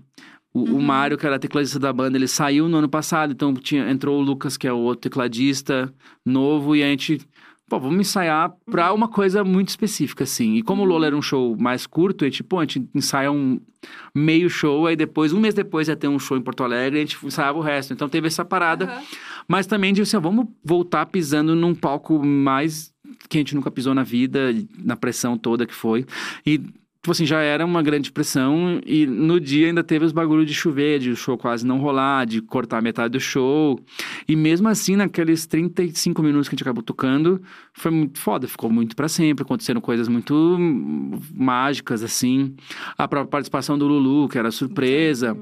O, Uhum. o Mário, que era tecladista da banda, ele saiu no ano passado, então tinha, entrou o Lucas, que é o outro tecladista novo, e a gente, pô, vamos ensaiar pra Uhum. uma coisa muito específica, assim. E como o Lola era um show mais curto, a gente, pô, a gente ensaia um meio show, aí depois, um mês depois ia ter um show em Porto Alegre, a gente ensaiava o resto. Então teve essa parada. Aham. Mas também de assim, vamos voltar pisando num palco mais que a gente nunca pisou na vida, na pressão toda que foi. E, tipo assim, já era uma grande pressão. E no dia ainda teve os bagulhos de chover, de o show quase não rolar, de cortar metade do show. E mesmo assim, naqueles 35 minutos que a gente acabou tocando, foi muito foda, ficou muito pra sempre. Aconteceram coisas muito mágicas, assim. A própria participação do Lulu, que era surpresa.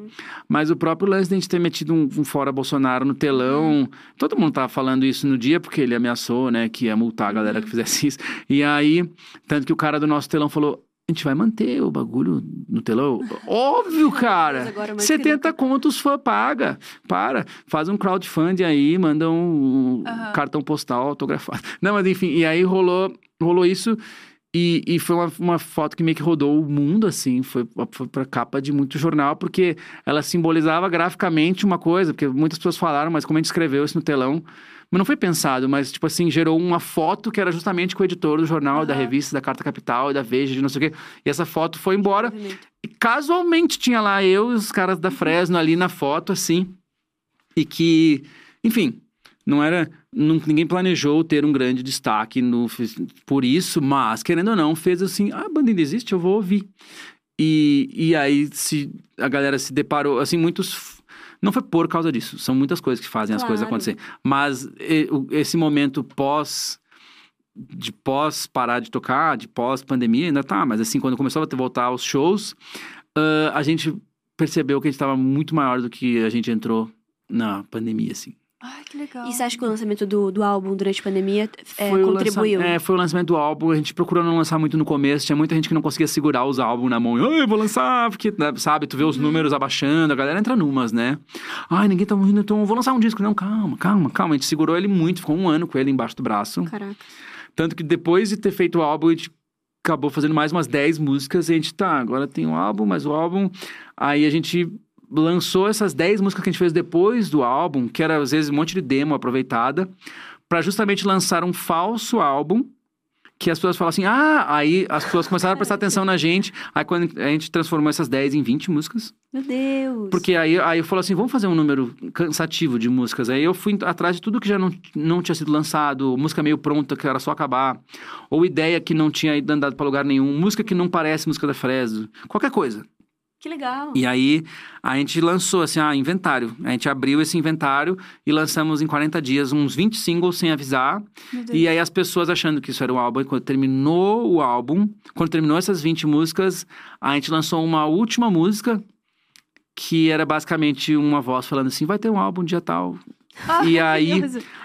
Mas o próprio lance de a gente ter metido um, um fora Bolsonaro no telão. Todo mundo tava falando isso no dia, porque ele ameaçou, né, que ia multar a galera que fizesse isso. E aí, tanto que o cara do nosso telão falou. A gente vai manter o bagulho no telão? Óbvio, [laughs] cara! Agora mais que 70 nunca. contos fã paga. Para. Faz um crowdfunding aí, manda um, um Aham. cartão postal autografado. Não, mas enfim, e aí rolou, rolou isso. E, e foi uma, uma foto que meio que rodou o mundo, assim. Foi, foi pra capa de muito jornal, porque ela simbolizava graficamente uma coisa. Porque muitas pessoas falaram, mas como a gente escreveu isso no telão. Mas não foi pensado, mas, tipo assim, gerou uma foto que era justamente com o editor do jornal, da Aham. revista, da Carta Capital da Veja, de não sei o quê. E essa foto foi embora. E casualmente tinha lá eu e os caras da Fresno ali na foto, assim. E que, enfim, não era. não- ninguém planejou ter um grande destaque no, por isso, mas, querendo ou não, fez assim: ah, a banda ainda existe, eu vou ouvir. E, e aí se, a galera se deparou, assim, muitos. Não foi por causa disso, são muitas coisas que fazem as coisas Claro. acontecer. Mas esse momento pós de pós parar de tocar, de pós pandemia, ainda tá, mas assim, quando começou a ter- voltar aos shows, ah, a gente percebeu que a gente estava muito maior do que a gente entrou na pandemia, assim. Ai, que legal. E você acha que o lançamento do, do álbum durante a pandemia é, contribuiu? lança- É, foi o lançamento do álbum. A gente procurou não lançar muito no começo. Tinha muita gente que não conseguia segurar os álbuns na mão. Ai, vou lançar, porque, né, sabe, tu vê os números abaixando, a galera entra numas, né? Ai, ninguém tá ouvindo, então vou lançar um disco. Não, calma, calma, calma. A gente segurou ele muito, ficou um ano com ele embaixo do braço. Caraca. Tanto que depois de ter feito o álbum, a gente acabou fazendo mais umas 10 músicas. E a gente, tá, agora tem o álbum, mais o álbum. Aí a gente lançou essas 10 músicas que a gente fez depois do álbum, que era às vezes um monte de demo aproveitada, pra justamente lançar um falso álbum. Que as pessoas falam assim, ah, aí as pessoas começaram a prestar atenção na gente. Aí quando a gente transformou essas 10 em 20 músicas. Meu Deus. Porque aí, aí eu falo assim, vamos fazer um número cansativo de músicas. Aí eu fui atrás de tudo que já não, não tinha sido lançado, música meio pronta, que era só acabar, ou ideia que não tinha ido andado pra lugar nenhum, música que não parece música da Fresno, qualquer coisa. Que legal. E aí a gente lançou assim, ah, inventário. A gente abriu esse inventário e lançamos em 40 dias uns 20 singles sem avisar. E aí as pessoas achando que isso era o álbum, e quando terminou o álbum, quando terminou essas 20 músicas, a gente lançou uma última música que era basicamente uma voz falando assim, vai ter um álbum dia tal. Ah, [laughs] e aí,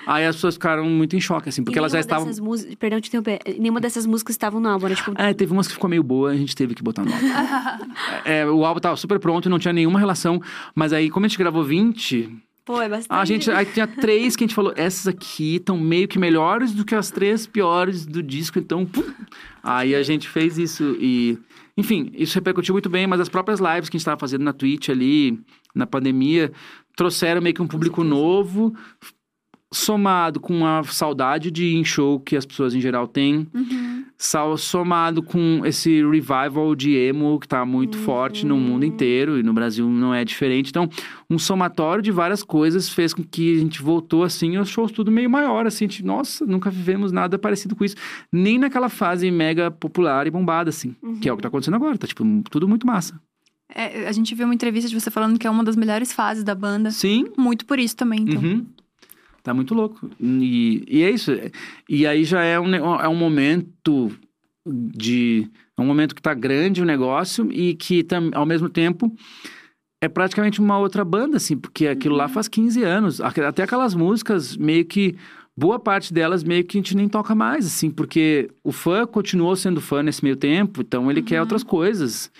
aí as pessoas ficaram muito em choque, assim, porque elas já estavam... músicas- Perdão te interromper. Nenhuma dessas músicas estavam no álbum, né? Tipo, É, teve umas que ficou meio boa, a gente teve que botar no álbum. [laughs] É, o álbum tava super pronto, não tinha nenhuma relação, mas aí, como a gente gravou 20, pô, é bastante. a gente, aí tinha três que a gente falou, essas aqui estão meio que melhores do que as três piores do disco, então, pum. Aí a gente fez isso e, enfim, isso repercutiu muito bem, mas as próprias lives que a gente estava fazendo na Twitch ali, na pandemia, trouxeram meio que um público novo, somado com a saudade de ir em show que as pessoas em geral têm, Uhum. somado com esse revival de emo que tá muito forte no mundo inteiro e no Brasil não é diferente. Então, um somatório de várias coisas fez com que a gente voltou assim, os shows tudo meio maior, assim, a gente, nossa, nunca vivemos nada parecido com isso, nem naquela fase mega popular e bombada assim, que é o que tá acontecendo agora, tá tipo tudo muito massa. É, a gente viu uma entrevista de você falando que é uma das melhores fases da banda. Sim, Muito por isso também, então. Uhum. Tá muito louco. E, e é isso. E aí já é um, é um momento de. É um momento que tá grande o negócio e que tam, ao mesmo tempo é praticamente uma outra banda, assim, porque aquilo lá faz 15 anos. Até aquelas músicas meio que boa parte delas meio que a gente nem toca mais, assim, porque o fã continuou sendo fã nesse meio tempo, então ele quer outras coisas.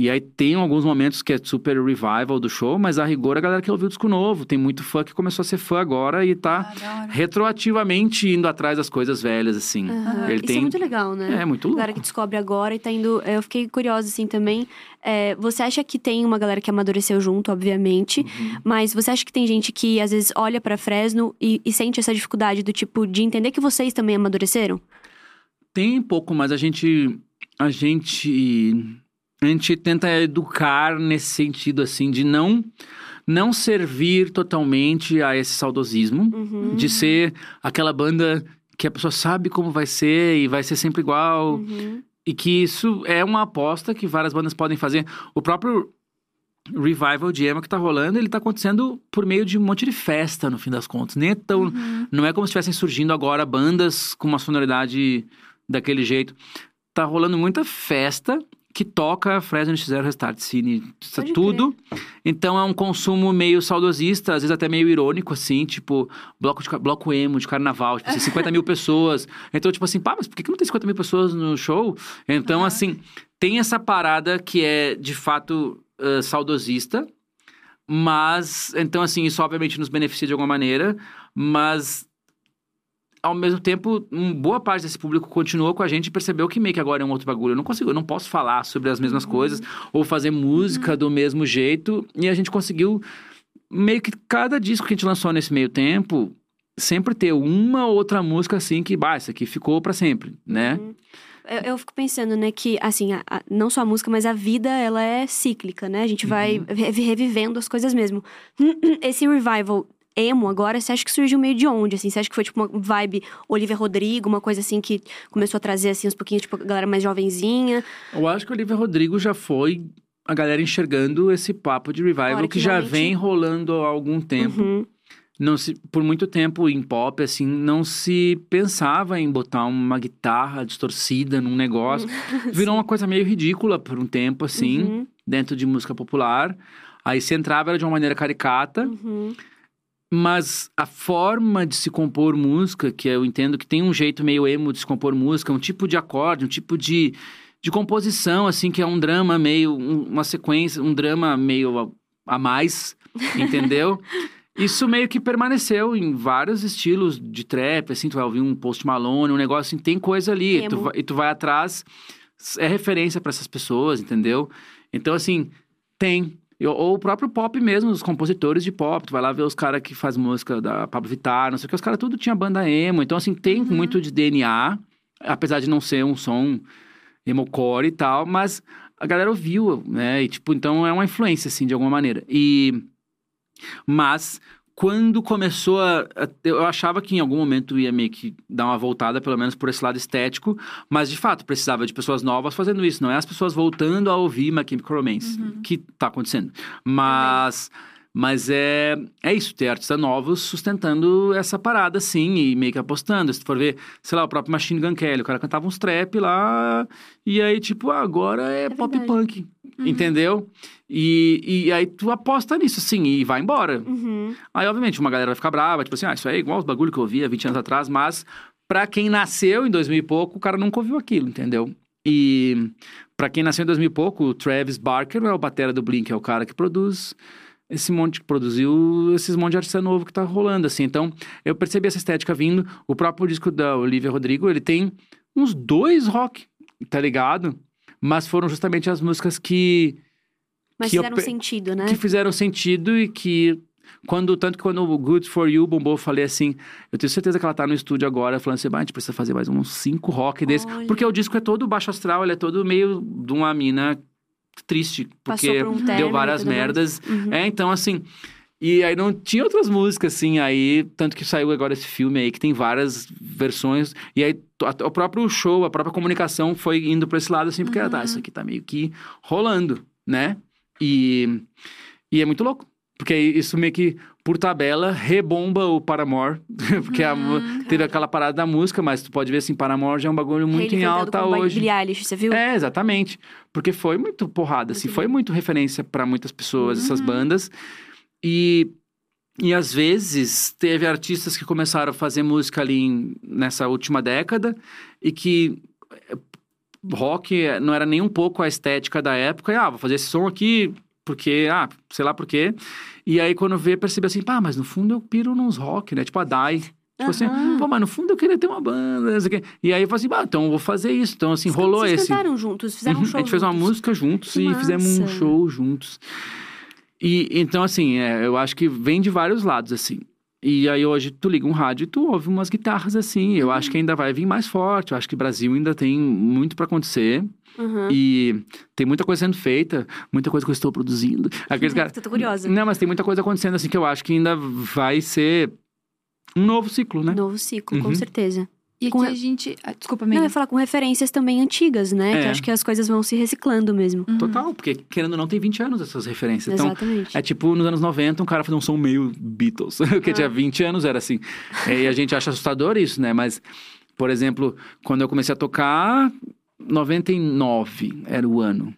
E aí tem alguns momentos que é super revival do show, mas a rigor a galera quer ouvir o disco novo. Tem muito fã que começou a ser fã agora e tá Ah, da hora. retroativamente indo atrás das coisas velhas, assim. Aham. Ele Isso tem... é muito legal, né? É, muito A louco. galera que descobre agora e tá indo. Eu fiquei curiosa, assim, também. É, você acha que tem uma galera que amadureceu junto, obviamente, Uhum. mas você acha que tem gente que às vezes olha pra Fresno e, e sente essa dificuldade do tipo de entender que vocês também amadureceram? Tem pouco, mas a gente. A gente. A gente tenta educar nesse sentido, assim, de não. Não servir totalmente a esse saudosismo. Uhum. De ser aquela banda que a pessoa sabe como vai ser e vai ser sempre igual. Uhum. E que isso é uma aposta que várias bandas podem fazer. O próprio revival de emo que tá rolando, ele tá acontecendo por meio de um monte de festa, no fim das contas. Nem é tão... Uhum. Não é como se estivessem surgindo agora bandas com uma sonoridade daquele jeito. Tá rolando muita festa que toca Fresno NX0 Restart Cine, isso Pode tudo. Então é um consumo meio saudosista, às vezes até meio irônico, assim, tipo, bloco, de, bloco emo de carnaval, tipo assim, [laughs] 50 mil pessoas. Então, tipo assim, pá, mas por que não tem 50 mil pessoas no show? Então, Aham. assim, tem essa parada que é de fato ah, saudosista, mas, então, assim, isso obviamente nos beneficia de alguma maneira, mas ao mesmo tempo, boa parte desse público continuou com a gente e percebeu que meio que agora é um outro bagulho. Eu não consigo, eu não posso falar sobre as mesmas coisas ou fazer música do mesmo jeito. E a gente conseguiu meio que cada disco que a gente lançou nesse meio tempo sempre ter uma ou outra música assim que, bah, essa aqui ficou pra sempre, né? Uhum. Eu, eu fico pensando, né, que, assim, a- a- não só a música, mas a vida, ela é cíclica, né? A gente vai re- revivendo as coisas mesmo. [clears throat] Esse revival emo agora, você acha que surgiu meio de onde, assim? Você acha que foi, tipo, uma vibe Olivia Rodrigo, uma coisa, assim, que começou a trazer, assim, uns pouquinhos, tipo, a galera mais jovenzinha? Eu acho que o Olivia Rodrigo já foi a galera enxergando esse papo de revival que, que já realmente- vem rolando há algum tempo. Uhum. não se, por muito tempo em pop, assim, não se pensava em botar uma guitarra distorcida num negócio. [laughs] Virou uma coisa meio ridícula por um tempo, assim, Uhum. dentro de música popular. Aí se entrava era de uma maneira caricata, Uhum. Mas a forma de se compor música, que eu entendo que tem um jeito meio emo de se compor música, um tipo de acorde, um tipo de, de composição, assim, que é um drama meio, um- uma sequência, um drama meio a, a mais, [laughs] entendeu? Isso meio que permaneceu em vários estilos de trap, assim, tu vai ouvir um Post Malone, um negócio assim, tem coisa ali, e tu, vai, e tu vai atrás, é referência pra essas pessoas, entendeu? Então, assim, tem. Ou o próprio pop mesmo, os compositores de pop. Tu vai lá ver os caras que faz música da Pablo Vittar, não sei o que. Os caras tudo tinha banda emo. Então, assim, tem Uhum. muito de DNA. Apesar de não ser um som emocore e tal. Mas a galera ouviu, né? E, tipo, então é uma influência, assim, de alguma maneira. E... Mas... Quando começou a, a- Eu achava que em algum momento ia meio que dar uma voltada, pelo menos por esse lado estético. Mas, de fato, precisava de pessoas novas fazendo isso. Não é as pessoas voltando a ouvir My Chemical Romance, que tá acontecendo. Mas, mas é, é isso, ter artistas novos sustentando essa parada, sim, e meio que apostando. Se tu for ver, sei lá, o próprio Machine Gun Kelly, o cara cantava uns trap lá, e aí, tipo, ah, agora é, pop verdade. punk, entendeu? E, e aí tu aposta nisso, sim, e vai embora. Uhum. Aí, obviamente, uma galera vai ficar brava, tipo assim, ah, isso aí é igual os bagulho que eu ouvia 20 anos atrás, mas pra quem nasceu em 2000 e pouco, o cara nunca ouviu aquilo, entendeu? E pra quem nasceu em 2000 e pouco, o Travis Barker não é o batera do Blink, é o cara que produz esse monte, que produziu esses monte de artista novo que tá rolando, assim. Então, eu percebi essa estética vindo. O próprio disco da Olivia Rodrigo, ele tem uns dois rock, tá ligado? Mas foram justamente as músicas que Mas Que eu fizeram pe- sentido, né? que fizeram sentido e que quando tanto que quando o Good for You bombou, eu falei assim, eu tenho certeza que ela tá no estúdio agora falando assim, "Bah, a gente precisa fazer mais uns cinco rock desse, Olha. porque o disco é todo baixo astral, ele é todo meio de uma mina triste, porque por um deu várias merdas. Uhum. É, então assim, e aí não tinha outras músicas assim, aí tanto que saiu agora esse filme aí que tem várias versões e aí o próprio show, a própria comunicação foi indo pra esse lado assim, porque ah, tá, isso aqui tá meio que rolando, né? E e é muito louco. Porque isso meio que, por tabela, rebomba o Paramore. [laughs] porque a Hum, teve aquela parada da música, mas tu pode ver assim, Paramore já é um bagulho muito em alta Billie hoje. Eilish, você viu? É, exatamente. Porque foi muito porrada, assim, foi muito referência pra muitas pessoas, essas Uhum. bandas. E E às vezes teve artistas que começaram a fazer música ali em- nessa última década e que rock não era nem um pouco a estética da época. E, ah, vou fazer esse som aqui porque, ah, sei lá por quê. E aí quando vê, percebe assim, pá, mas no fundo eu piro nos rock, né? Tipo a Dai. Tipo assim, pô, mas no fundo eu queria ter uma banda, não sei o quê. E aí eu falei assim, ah, então eu vou fazer isso. Então assim, rolou Vocês esse. cantaram juntos, fizeram Uhum, um show A gente fez uma juntos. música juntos Que e fizemos um massa. show juntos. E então, assim, é, eu acho que vem de vários lados, assim. E aí hoje tu liga um rádio e tu ouve umas guitarras assim. Eu acho que ainda vai vir mais forte. Eu acho que o Brasil ainda tem muito pra acontecer. Aham. E tem muita coisa sendo feita, muita coisa que eu estou produzindo. Aqueles caras. Tô curiosa. Não, mas tem muita coisa acontecendo assim que eu acho que ainda vai ser um novo ciclo, né? Novo ciclo, com Uhum. certeza. E Com aqui a- a gente. ah, Desculpa, Não, eu ia falar com referências também antigas, né? É. Que eu acho que as coisas vão se reciclando mesmo. Uhum. Total, porque querendo ou não, tem 20 anos essas referências. Então, Exatamente. É tipo nos anos 90, um cara fazer um som meio Beatles, [laughs] que Ah. tinha 20 anos, era assim. E a gente acha assustador isso, né? Mas, por exemplo, quando eu comecei a tocar, 99 era o ano.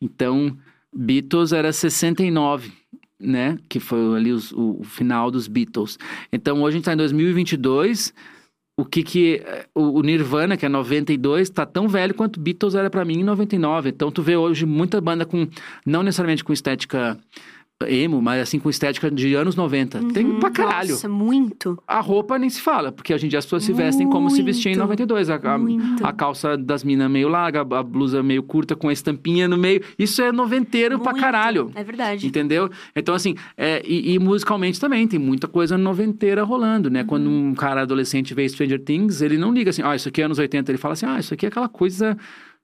Então, Beatles era 69, né? Que foi ali os- o, o final dos Beatles. Então, hoje a gente tá em 2022. O que que... O, o Nirvana, que é 92, tá tão velho quanto Beatles era pra mim em 99. Então, tu vê hoje muita banda com... Não necessariamente com estética emo, mas assim com estética de anos 90. Tem Uhum. pra caralho. Nossa, muito. A roupa nem se fala, porque hoje em dia as pessoas se vestem como se vestiam em Muito, 92. A, a, muito. a calça das minas meio larga, a blusa meio curta com a estampinha no meio. Isso é noventeiro pra Muito. caralho. É verdade. Entendeu? Então, assim, é, e, e musicalmente também, tem muita coisa noventeira rolando, né? Quando Uhum. um cara adolescente vê Stranger Things, ele não liga assim, ah, isso aqui é anos 80. Ele fala assim, ah, isso aqui é aquela coisa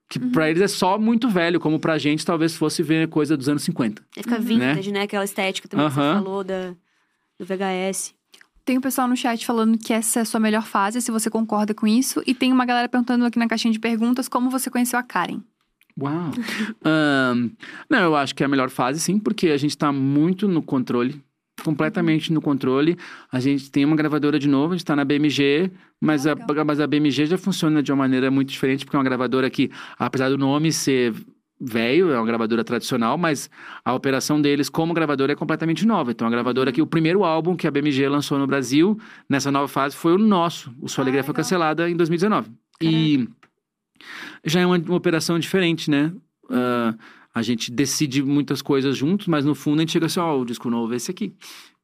que Uhum. pra eles é só muito velho, como pra gente talvez fosse ver coisa dos anos 50. Aí fica vintage, né? Aquela estética também que Aham. você falou da, do VHS. Tem o pessoal no chat falando que essa é a sua melhor fase, se você concorda com isso. E tem uma galera perguntando aqui na caixinha de perguntas como você conheceu a Karen. Uau! [laughs] Ahn, não, eu acho que é a melhor fase, sim, porque a gente tá muito no controle. Completamente no controle. A gente tem uma gravadora de novo, a gente tá na BMG, mas, Ah, a, mas a BMG já funciona de uma maneira muito diferente, porque é uma gravadora que, apesar do nome ser velho, é uma gravadora tradicional, mas a operação deles como gravadora é completamente nova. Então, a gravadora que o primeiro álbum que a BMG lançou no Brasil, nessa nova fase, foi o nosso. O Sua Ah, Alegria foi cancelada em 2019. E já é uma, uma operação diferente, né? Ah, a gente decide muitas coisas juntos, mas no fundo a gente chega assim, ó, o disco novo é esse aqui.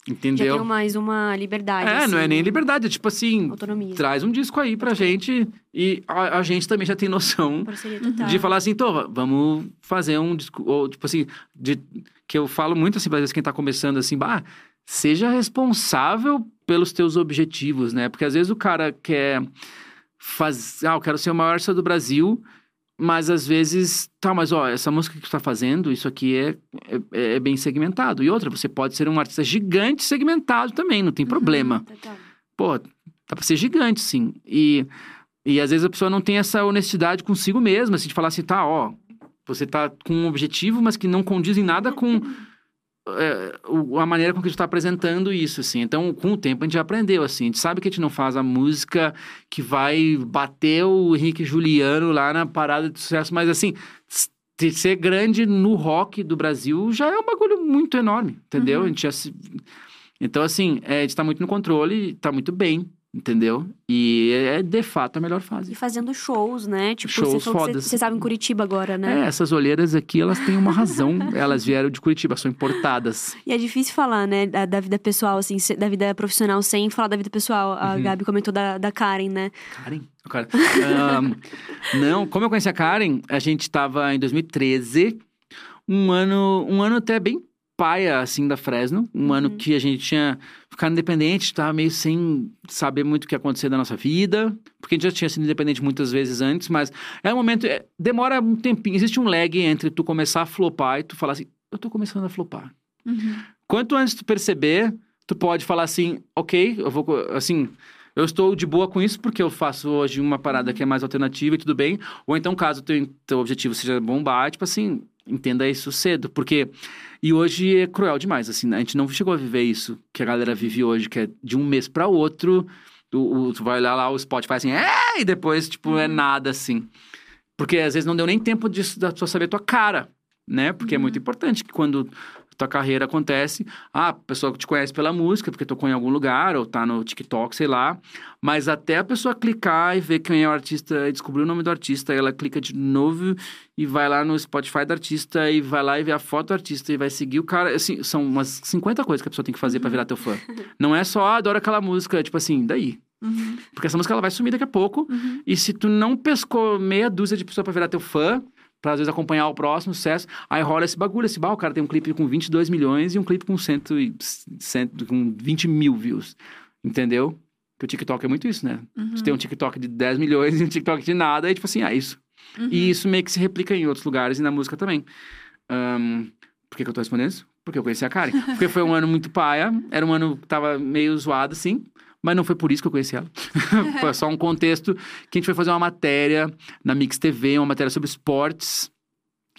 Já Entendeu? tem mais uma liberdade. É, assim, não é nem liberdade, é tipo assim, Autonomia. traz um disco aí pra gente e a, a gente também já tem noção de falar assim, tô, vamos fazer um disco, ou tipo assim, de, que eu falo muito assim, às vezes quem tá começando assim, bah, seja responsável pelos teus objetivos, né? Porque às vezes o cara quer fazer, ah, eu quero ser o maior artista do Brasil, mas às vezes, tá, mas ó, essa música que tu tá fazendo, isso aqui é, é, é bem segmentado. E outra, você pode ser um artista gigante segmentado também, não tem problema. Total. Pô, dá pra ser gigante, sim. E, e às vezes a pessoa não tem essa honestidade consigo mesma, assim, de falar assim, tá, ó, você tá com um objetivo, mas que não condiz em nada com [laughs] é, a maneira com que tu tá apresentando isso, assim. Então, com o tempo, a gente já aprendeu, assim. A gente sabe que a gente não faz a música que vai bater o Henrique Juliano lá na parada de sucesso, mas, assim, ser grande no rock do Brasil já é um bagulho muito enorme, entendeu? Uhum. A gente já se... Então, assim, é, a gente tá muito no controle, tá muito bem, entendeu? E é, de fato, a melhor fase. E fazendo shows, né? Tipo, Shows fodas. você, estava em Curitiba agora, né? É, essas olheiras aqui, elas têm uma razão. [laughs] elas vieram de Curitiba, são importadas. E é difícil falar, né, da, da vida pessoal, assim, da vida profissional sem falar da vida pessoal. A Uhum. Gabi comentou da, da Karen, né? Karen? Cara- Ahn, não, como eu conheci a Karen, a gente tava em 2013, um ano, um ano até bem paia, assim, da Fresno. Um ano Uhum. que a gente tinha ficado independente, tava meio sem saber muito o que ia acontecer da nossa vida. Porque a gente já tinha sido independente muitas vezes antes, mas é um momento... é- demora um tempinho, existe um lag entre tu começar a flopar e tu falar assim, eu tô começando a flopar. Uhum. Quanto antes tu perceber, tu pode falar assim, ok, eu vou, assim, eu estou de boa com isso porque eu faço hoje uma parada que é mais alternativa e tudo bem. Ou então, caso teu, teu objetivo seja bombar, tipo assim, entenda isso cedo, porque... E hoje é cruel demais, assim, a gente não chegou a viver isso que a galera vive hoje, que é de um mês para outro, o, o- tu vai olhar lá, o Spotify assim, é, e depois, tipo, é nada, assim. Porque às vezes não deu nem tempo de, da pessoa saber a tua cara, né? Porque é muito importante que quando tua carreira acontece. Ah, a pessoa te conhece pela música, porque tocou em algum lugar, ou tá no TikTok, sei lá. Mas até a pessoa clicar e ver quem é o artista e descobrir o nome do artista, ela clica de novo e vai lá no Spotify do artista e vai lá e vê a foto do artista e vai seguir o cara. Assim, são umas 50 coisas que a pessoa tem que fazer pra virar teu fã. [laughs] Não é só, ah, adoro aquela música, tipo assim, daí. Uhum. Porque essa música ela vai sumir daqui a pouco. Uhum. E se tu não pescou meia dúzia de pessoas pra virar teu fã, pra às vezes acompanhar o próximo sucesso, aí rola esse bagulho, esse bah, o cara tem um clipe com 22 milhões e um clipe com, cento e, cento, com 20 mil views. Entendeu? Que o TikTok é muito isso, né? Uhum. Tu tem um TikTok de 10 milhões e um TikTok de nada, e tipo assim, ah, isso. Uhum. E isso meio que se replica em outros lugares e na música também. Ahn, por que, que eu tô respondendo isso? Porque eu conheci a Karen. Porque foi um ano muito paia, era um ano que tava meio zoado, assim. Mas não foi por isso que eu conheci ela. [laughs] foi só um contexto que a gente foi fazer uma matéria na Mix TV, uma matéria sobre esportes.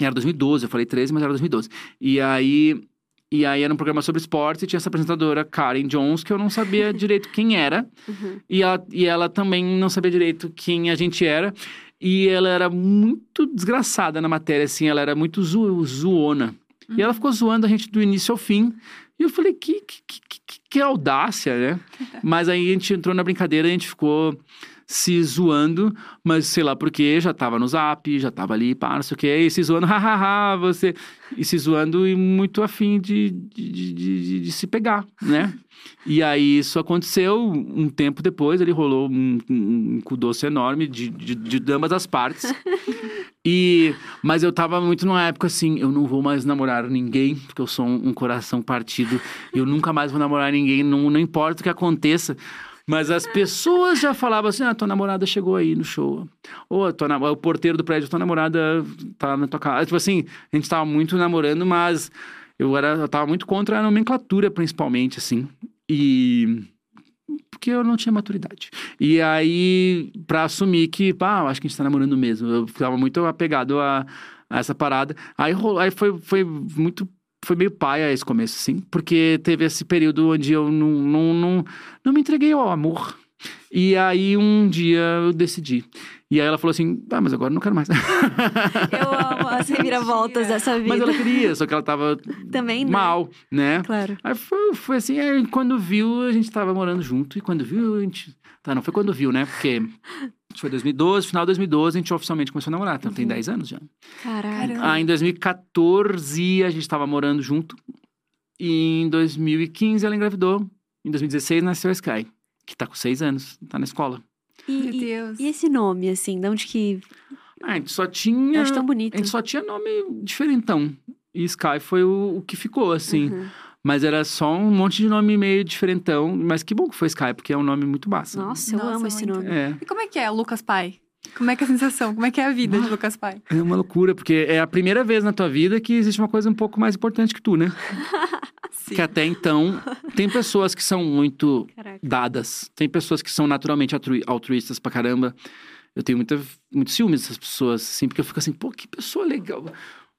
E era 2012, eu falei 13, mas era 2012. E aí, e aí era um programa sobre esportes e tinha essa apresentadora, Karen Jones, que eu não sabia [laughs] direito quem era. Uhum. E ela, e ela também não sabia direito quem a gente era. E ela era muito desgraçada na matéria, assim, ela era muito zo zoona. E ela ficou zoando a gente do início ao fim. E eu falei, que, que, que, que, que audácia, né? [laughs] Mas aí a gente entrou na brincadeira, a gente ficou se zoando, mas sei lá porque já tava no zap, já tava ali, pá, não sei o que, e se zoando, [laughs] hahaha, você. E se zoando e muito afim de, de, de, de, de se pegar, né? E aí isso aconteceu um tempo depois, ele rolou um, um, um cu doce enorme de, de, de ambas as partes. [laughs] E, mas eu tava muito numa época assim, eu não vou mais namorar ninguém, porque eu sou um, um coração partido, eu nunca mais vou namorar ninguém, não, não importa o que aconteça. Mas as pessoas já falavam assim: ah, tua namorada chegou aí no show. Ou tua, o porteiro do prédio, tua namorada tá na tua casa. Tipo assim, a gente tava muito namorando, mas eu, era, eu tava muito contra a nomenclatura, principalmente, assim. E. Porque eu não tinha maturidade. E aí, pra assumir que, pá, acho que a gente tá namorando mesmo. Eu ficava muito apegado a, a essa parada. Aí, aí foi, foi muito foi meio paia esse começo, assim, porque teve esse período onde eu não, não, não, não me entreguei ao amor. E aí um dia eu decidi. E aí ela falou assim: ah, mas agora eu não quero mais. [laughs] Eu amo as reviravoltas dessa vida. mas ela queria, só que ela tava Também, né? mal, né? Claro. Aí foi, foi assim, aí quando viu, a gente tava morando junto. E quando viu, a gente. Tá, não foi quando viu, né? Porque foi 2012, final de 2012, a gente oficialmente começou a namorar. Então tem 10 anos já. Caralho. Ah, em 2014 a gente tava morando junto. E em 2015 ela engravidou. Em 2016 nasceu a Sky, que tá com 6 anos, tá na escola. E, Meu Deus. e esse nome, assim, de onde que. Ah, a gente só Eu tinha. acho tão bonito. A gente só tinha nome diferentão. E Sky foi o, o que ficou, assim. Uhum. Mas era só um monte de nome meio diferentão. Mas que bom que foi Sky, porque é um nome muito massa. Nossa, eu Nossa, amo esse nome. É. E como é que é o Lucas Pai? Como é que é a sensação? Como é que é a vida de Lucas Pai? É uma loucura, porque é a primeira vez na tua vida que existe uma coisa um pouco mais importante que tu, né? [laughs] Sim. Que até então, tem pessoas que são muito Caraca. dadas. Tem pessoas que são naturalmente altru- altruístas pra caramba. Eu tenho muita, muito ciúme dessas pessoas, assim, porque eu fico assim, pô, que pessoa legal.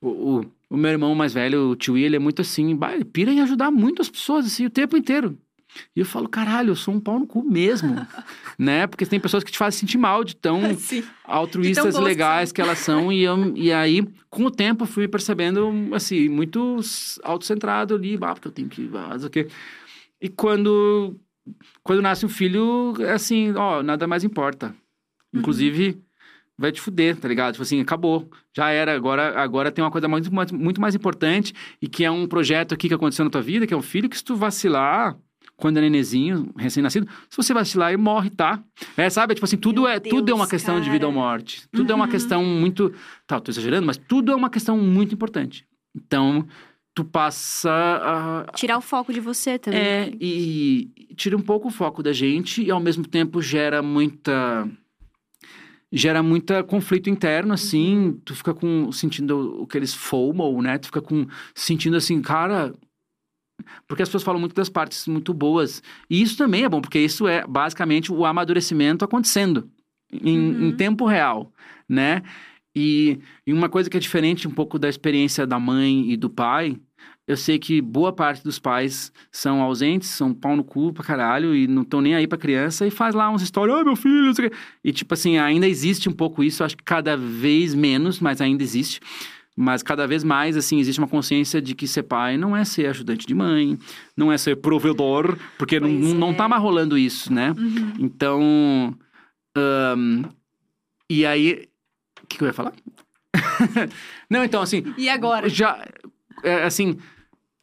O, o, o meu irmão mais velho, o tio, ele é muito assim, ele pira em ajudar muito as pessoas, assim, o tempo inteiro. E eu falo, caralho, eu sou um pau no cu mesmo, [laughs] né? Porque tem pessoas que te fazem sentir mal de tão [laughs] Sim. altruístas que legais que elas são e, eu, e aí com o tempo eu fui percebendo assim muito autocentrado ali ah, porque eu tenho que ah, o quê. e quando quando nasce um filho é assim ó nada mais importa inclusive vai te fuder tá ligado tipo assim acabou já era agora agora tem uma coisa muito mais, muito mais importante e que é um projeto aqui que aconteceu na tua vida que é um filho que se tu vacilar quando é nenezinho, recém-nascido, se você vacilar, ele morre, tá? É, sabe? Tipo assim, tudo, Meu é, tudo é uma Deus, questão de vida ou cara. morte. Tudo é uma Uhum. questão muito. Tá, tô exagerando, mas tudo é uma questão muito importante. Então, tu passa a. Tirar o foco de você também. É, e tira um pouco o foco da gente e ao mesmo tempo gera muita. Gera muita conflito interno, assim. Tu fica com. sentindo aqueles FOMO, né? Tu fica com. sentindo assim, cara. Porque as pessoas falam muito das partes muito boas. E isso também é bom, porque isso é basicamente o amadurecimento acontecendo em, Uhum. em tempo real, né? E, e uma coisa que é diferente um pouco da experiência da mãe e do pai, eu sei que boa parte dos pais são ausentes, são pau no cu pra caralho e não estão nem aí pra criança e faz lá uns stories, ai meu filho. E tipo assim, ainda existe um pouco isso, acho que cada vez menos, mas ainda existe. Mas cada vez mais, assim, existe uma consciência de que ser pai não é ser ajudante de mãe, não é ser provedor, porque não, Pois não é. tá mais rolando isso, né? Uhum. Então. ahn, e aí. O que, que eu ia falar? [laughs] não, então, assim, E agora? já. é, assim.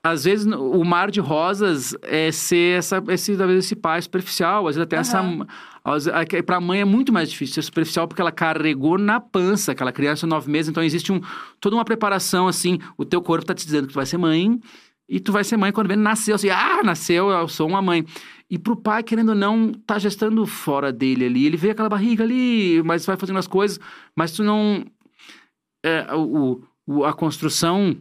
Às vezes o mar de rosas é ser essa, esse, talvez esse pai superficial, às vezes até essa. Aham. às- é que Pra mãe é muito mais difícil ser superficial porque ela carregou na pança aquela criança nove meses, então existe um, toda uma preparação assim. O teu corpo tá te dizendo que tu vai ser mãe e tu vai ser mãe quando vem nasceu, assim, ah, nasceu, eu sou uma mãe. E pro pai, querendo ou não, tá gestando fora dele ali. Ele vê aquela barriga ali, mas vai fazendo as coisas, mas tu não. É, o, o- a construção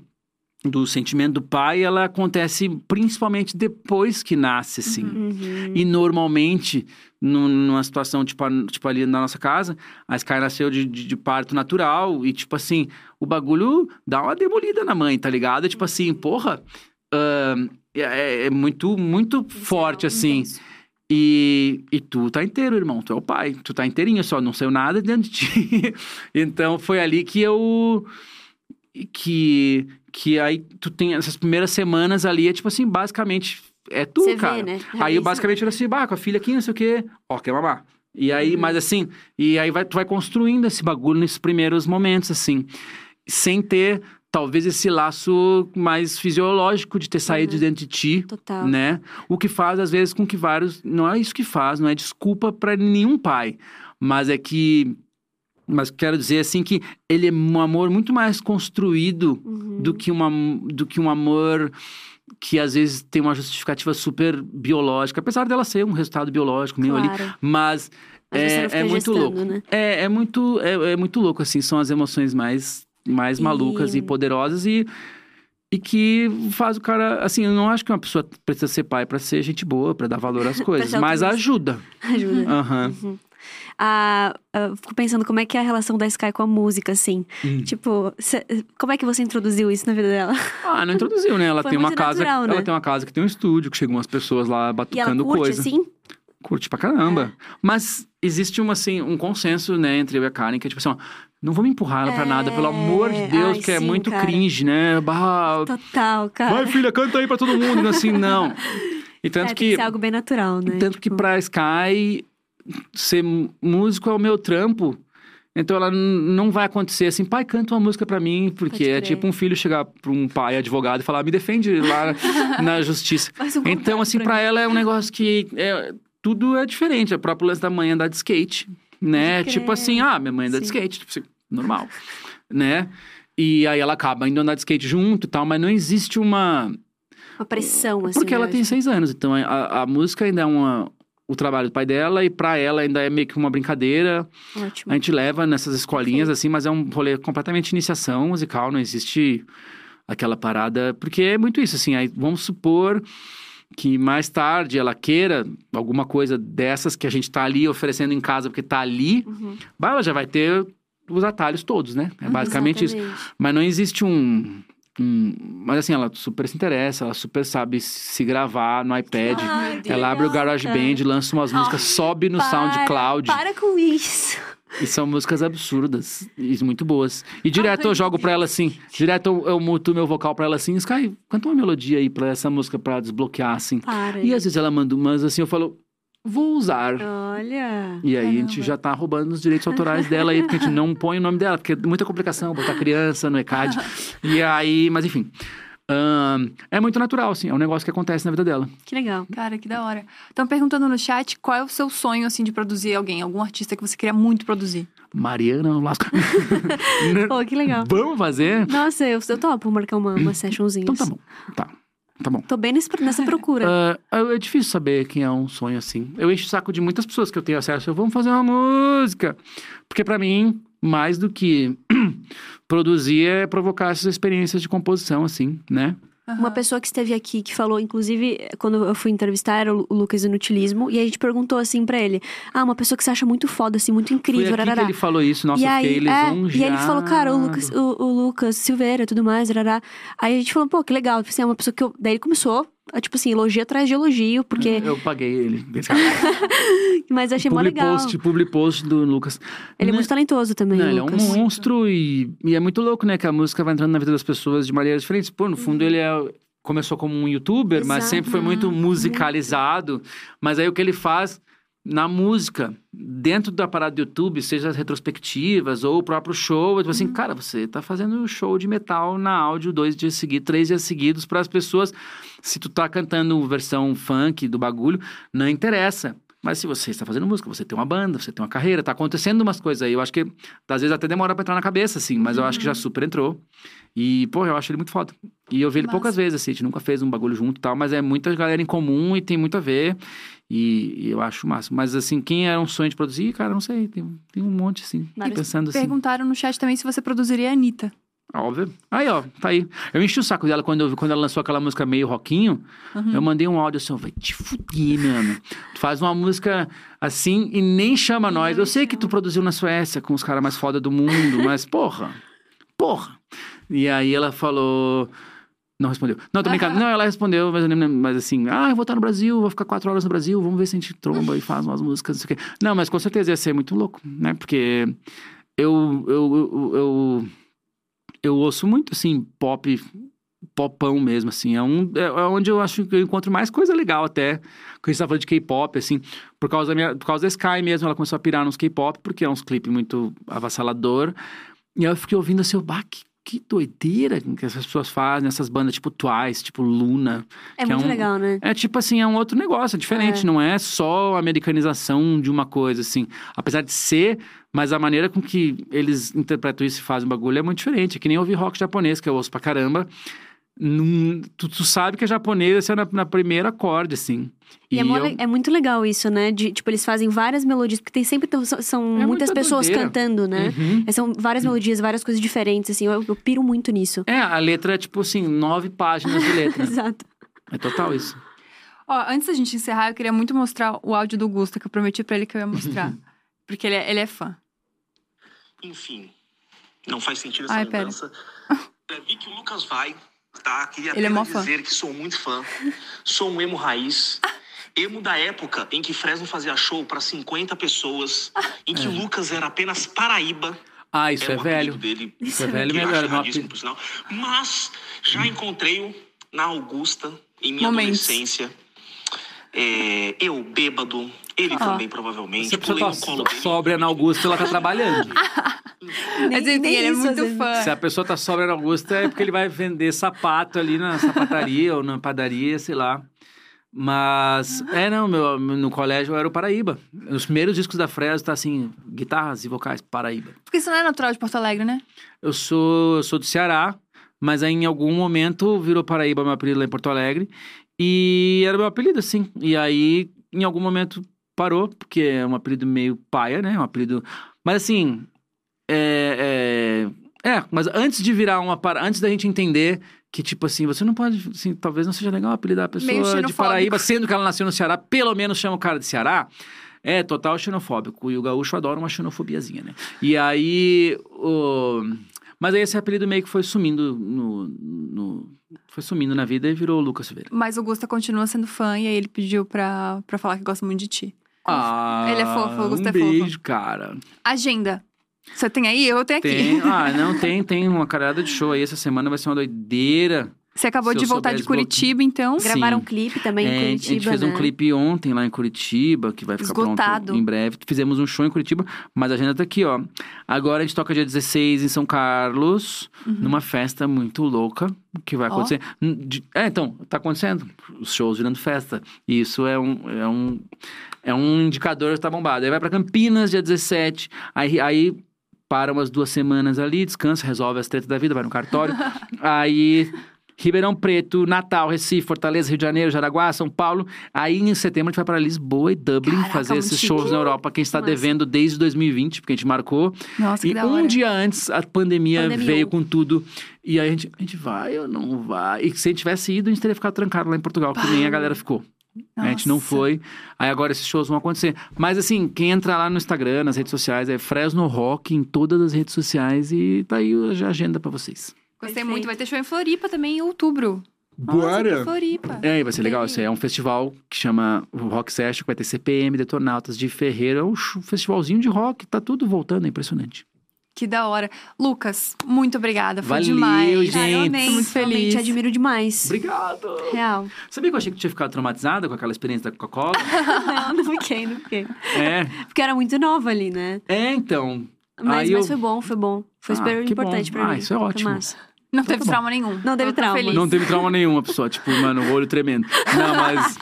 do sentimento do pai, ela acontece principalmente depois que nasce, assim. Uhum. E normalmente, num- numa situação tipo, tipo ali na nossa casa, a Sky nasceu de, de, de parto natural e, tipo assim, o bagulho dá uma demolida na mãe, tá ligado? Tipo assim, porra, ahn, é, é muito, muito forte, assim. Intenso. E, e tu tá inteiro, irmão. Tu é o pai. Tu tá inteirinho, só não saiu nada dentro de ti. [laughs] então foi ali que eu. Que, que aí tu tem essas primeiras semanas ali, é tipo assim, basicamente é tu, Você cara. vê, né? Aí Isso- basicamente era assim, bah, com a filha aqui, não sei o quê. Ó, quer mamar. E aí, Uhum. mas assim, e aí vai, tu vai construindo esse bagulho nesses primeiros momentos, assim. Sem ter, talvez, esse laço mais fisiológico de ter saído de dentro de ti Total. né? O que faz, às vezes, com que vários. Não é isso que faz, não é desculpa para nenhum pai. Mas é que. Mas quero dizer, assim, que ele é um amor muito mais construído Uhum. do, que uma, do que um amor que, às vezes, tem uma justificativa super biológica. Apesar dela ser um resultado biológico meio ali. Claro. Mas. É, é muito gestando, louco. né? É, é muito, é, é muito louco, assim. São as emoções mais, mais E- malucas e poderosas e, e que faz o cara... Assim, eu não acho que uma pessoa precisa ser pai pra ser gente boa, pra dar valor às [laughs] coisas. mas ajuda. Ajuda. Aham. Ah, eu fico pensando como é que é a relação da Sky com a música, assim. Hum. Tipo, cê- como é que você introduziu isso na vida dela? Ah, não introduziu, né? Ela Foi tem uma casa... natural, né? Ela tem uma casa que tem um estúdio, que chegam umas pessoas lá E ela batucando curte, coisa. assim? Curte pra caramba. Mas existe uma, assim, um consenso, né, entre eu e a Karen, que é tipo assim, ó, não vamos empurrar ela pra nada, pelo amor de É, Deus, ai, que é sim, muito cara. cringe, né? Bah, Total, cara. Vai, filha, canta aí pra todo mundo. Assim, não. [laughs] E tanto é, tem que, ser algo bem natural, né? tanto que Tipo, pra Sky, ser músico é o meu trampo. Então ela não vai acontecer assim, pai, canta uma música pra mim, porque é tipo um filho chegar pra um pai advogado e falar, me defende lá [laughs] na justiça. Um Então, assim, mim. ela é um negócio que é, tudo é diferente. O próprio lance da mãe andar de skate, né? Tipo assim, ah, minha mãe anda de Sim. skate, tipo assim, normal, né? E aí ela acaba indo andar de skate junto e tal, mas não existe uma. Uma pressão, assim. Porque ela né? tem seis anos, então a, a música ainda é uma, o trabalho do pai dela, e pra ela ainda é meio que uma brincadeira. Ótimo. A gente leva nessas escolinhas, assim, mas é um rolê completamente iniciação musical, não existe aquela parada. Porque é muito isso, assim, aí vamos supor que mais tarde ela queira alguma coisa dessas que a gente tá ali oferecendo em casa porque tá ali, Uhum. ela já vai ter os atalhos todos, né? É basicamente isso. Exatamente. Mas não existe um, um- Mas assim, ela super se interessa, ela super sabe se gravar no iPad. Ai, Ah, ela abre o GarageBand, lança umas músicas, sobe no SoundCloud. Para com isso. E são músicas absurdas e muito boas. E direto eu jogo pra ela assim, direto eu, eu muto meu vocal pra ela assim, Sky, canta uma melodia aí pra essa música pra desbloquear, assim. Para. E às vezes ela manda umas assim, eu falo, vou usar. Olha. E aí a gente Caramba. já tá roubando os direitos autorais dela aí, porque a gente não põe o nome dela, porque é muita complicação botar criança no ECAD. [laughs] e aí, mas enfim. é muito natural, assim, é um negócio que acontece na vida dela. Que legal. Cara, que da hora. Estão perguntando no chat qual é o seu sonho, assim, de produzir alguém, algum artista que você queria muito produzir. Mariana Lasco. [laughs] Pô, que legal. Vamos fazer? Nossa, eu, eu topo marcar uma, uma sessionzinha. Então tá bom. Tá. Tá bom. Tô bem nesse- nessa procura. [laughs] Ah, é difícil saber quem é um sonho assim. Eu encho o saco de muitas pessoas que eu tenho acesso. Eu, vamos fazer uma música. Porque pra mim, mais do que [clears throat] produzir é provocar essas experiências de composição, assim, né? Uma pessoa que esteve aqui, que falou, inclusive, quando eu fui entrevistar, era o Lucas Inutilismo, e a gente perguntou assim pra ele: Ah, uma pessoa que você acha muito foda, assim, muito Foi incrível, aqui que ele falou isso. Nossa, e aí, é, e ele falou, cara, o Lucas, o, o Lucas Silveira e tudo mais, rarará. Aí a gente falou, pô, que legal. Assim, é uma pessoa que eu. Daí ele começou tipo assim, elogio atrás de elogio, porque. Eu paguei ele. [laughs] Mas achei mó publi legal. post, publi post do Lucas. Ele é Né? muito talentoso também, Não, ele é Lucas. um monstro e, e é muito louco, né? Que a música vai entrando na vida das pessoas de maneiras diferentes. Pô, no fundo ele é, começou como um youtuber, mas Exato. sempre foi muito musicalizado. Mas aí o que ele faz na música, dentro da parada do YouTube, seja as retrospectivas ou o próprio show, tipo assim, cara, você tá fazendo show de metal na áudio dois dias seguidos, três dias seguidos para as pessoas. Se tu tá cantando versão funk do bagulho, não interessa. Mas se você está fazendo música, você tem uma banda, você tem uma carreira, tá acontecendo umas coisas aí. Eu acho que às vezes até demora pra entrar na cabeça, assim, mas eu acho que já super entrou. E, pô, eu acho ele muito foda. E eu vi ele poucas vezes, assim, a gente nunca fez um bagulho junto e tal, mas é muita galera em comum e tem muito a ver. E, e eu acho massa. Mas, assim, quem era um sonho de produzir, cara, não sei, tem, tem um monte, assim, Vários. pensando assim. Perguntaram no chat também se você produziria a Anitta. Óbvio. Aí, ó, tá aí. Eu enchi o saco dela quando, eu, quando ela lançou aquela música meio rockinho. Uhum. Eu mandei um áudio assim, vai te fuder, mano. Tu faz uma música assim e nem chama nós. Eu sei que tu produziu na Suécia com os caras mais foda do mundo, [laughs] mas porra, porra. E aí ela falou... Não respondeu. Não, tô brincando. Não, ela respondeu, mas, mas assim, ah, eu vou estar no Brasil, vou ficar quatro horas no Brasil, vamos ver se a gente tromba e faz umas músicas, não sei o quê. Não, mas com certeza ia ser muito louco, né? Porque eu, eu, eu, eu, eu ouço muito, assim, pop, popão mesmo, assim. É, um, é, é onde eu acho que eu encontro mais coisa legal até. Quando a gente tá falando de K-pop, assim, por causa, da minha, por causa da Sky mesmo, ela começou a pirar nos K-pop, porque é uns clipes muito avassalador. E eu fiquei ouvindo assim, bah, que, que doideira que essas pessoas fazem, essas bandas tipo Twice, tipo Luna. É que é muito um- legal, né? É tipo assim, é um outro negócio, é diferente, É. não é só a americanização de uma coisa, assim. Apesar de ser, mas a maneira com que eles interpretam isso e fazem o bagulho é muito diferente. É que nem ouvir rock japonês, que eu ouço pra caramba. Num- tu, tu sabe que é japonês, assim, na, na primeira acorde, assim. E, é, mó eu- le- é muito legal isso, né? De, tipo, eles fazem várias melodias, porque tem sempre são, são É muitas muita pessoas doideira. cantando, né? Uhum. É, São várias melodias, várias coisas diferentes, assim. Eu, eu piro muito nisso. É, a letra é tipo assim, nove páginas de letra. [laughs] Exato. é total isso. Ó, antes da gente encerrar, eu queria muito mostrar o áudio do Gusta, que eu prometi pra ele que eu ia mostrar. [laughs] porque ele é, ele é fã. Enfim, não faz sentido essa Ai, pera. lembrança. É, vi que o Lucas vai, tá? Queria Ele é mó apenas fã. dizer que sou muito fã. [laughs] Sou um emo raiz. Emo da época em que Fresno fazia show para 50 pessoas, em que o Lucas era apenas Paraíba. Ah, isso era é o velho. dele. Isso é velho apelido. por sinal. Mas já encontrei-o na Augusta, em minha Momentos. adolescência. É, eu, bêbado, ele Ó. também, provavelmente. Se a pessoa Pulei tá no colo dele. sóbria na Augusta, ela tá trabalhando. [laughs] Mas enfim, nem ele é muito fã. Se a pessoa tá sóbria na Augusta, é porque ele vai vender sapato ali na sapataria ou na padaria, sei lá. Mas, é, não, meu, no colégio eu era o Paraíba. Os primeiros discos da Fresno tá assim, guitarras e vocais, Paraíba. Porque isso não é natural de Porto Alegre, né? Eu sou, eu sou do Ceará, mas aí em algum momento virou Paraíba meu apelido lá em Porto Alegre. E era meu apelido, assim. E aí, em algum momento, parou, porque é um apelido meio paia, né? Um apelido. Mas assim. É. É, é, mas antes de virar uma. para- Antes da gente entender que, tipo assim, você não pode. Assim, talvez não seja legal apelidar a pessoa de. Paraíba, sendo que ela nasceu no Ceará, pelo menos chama o cara de Ceará. É total xenofóbico. E o gaúcho adora uma xenofobiazinha, né? E aí. O... Mas aí esse apelido meio que foi sumindo no, no- Foi sumindo na vida e virou Lucas Silveira. Mas o Gusta continua sendo fã e aí ele pediu pra, pra falar que gosta muito de ti. Ah, Ele é fofo, o Gusto um é fofo. beijo, cara. Agenda. Você tem aí? Eu tenho aqui. Tem, ah, não, tem, tem uma carada de show aí. Essa semana vai ser uma doideira. Você acabou de voltar de Curitiba, então. Sim. Gravaram um clipe também É, em a Curitiba, gente fez né? um clipe ontem lá em Curitiba, que vai ficar Esgotado. pronto em breve. Fizemos um show em Curitiba, mas a agenda tá aqui, ó. Agora a gente toca dia 16 em São Carlos, numa festa muito louca, que vai Uhum. Acontecer. De- É, então, tá acontecendo. Os shows virando festa. E isso é um... É um é um indicador que tá bombado. Aí vai pra Campinas, dia 17. Aí, aí para umas duas semanas ali, descansa, resolve as tretas da vida, vai no cartório. [laughs] aí Ribeirão Preto, Natal, Recife, Fortaleza, Rio de Janeiro, Jaraguá, São Paulo. Aí em setembro a gente vai para Lisboa e Dublin Caraca, fazer esses chique. shows na Europa. Quem está Massa. devendo desde 2020, porque a gente marcou. Nossa, que e da um hora. dia antes a pandemia Pandemiou. veio com tudo. E aí a gente, a gente vai ou não vai? E se a gente tivesse ido, a gente teria ficado trancado lá em Portugal, que nem a galera ficou. A gente não Nossa. foi. Aí agora esses shows vão acontecer. Mas assim, quem entra lá no Instagram, nas redes sociais, é Fresno Rock em todas as redes sociais e tá aí a agenda pra vocês. Gostei Perfeito. muito. Vai ter show em Floripa também em outubro. Nossa, que Floripa. É, vai ser legal. Isso aí é um festival que chama Rock Session, que vai ter CPM, Detonautas de Ferreira. É um festivalzinho de rock, tá tudo voltando, é impressionante. Que da hora. Lucas, muito obrigada. Foi Valeu, demais. gente. Ah, eu Tô muito feliz. Realmente admiro demais. Obrigado! Real. Sabia que eu achei que tu tinha ficado traumatizada com aquela experiência da Coca-Cola? [laughs] não, não fiquei, não fiquei. é. Porque era muito nova ali, né? É, então. Mas, Aí mas eu- foi bom, foi bom. Foi Ah, super importante bom. pra Ah, mim. isso é Foi ótimo. massa. Não teve Então tá bom. trauma nenhum. Não teve trauma. feliz. Não teve trauma nenhuma, pessoa. Tipo, mano, o olho tremendo. Não, mas.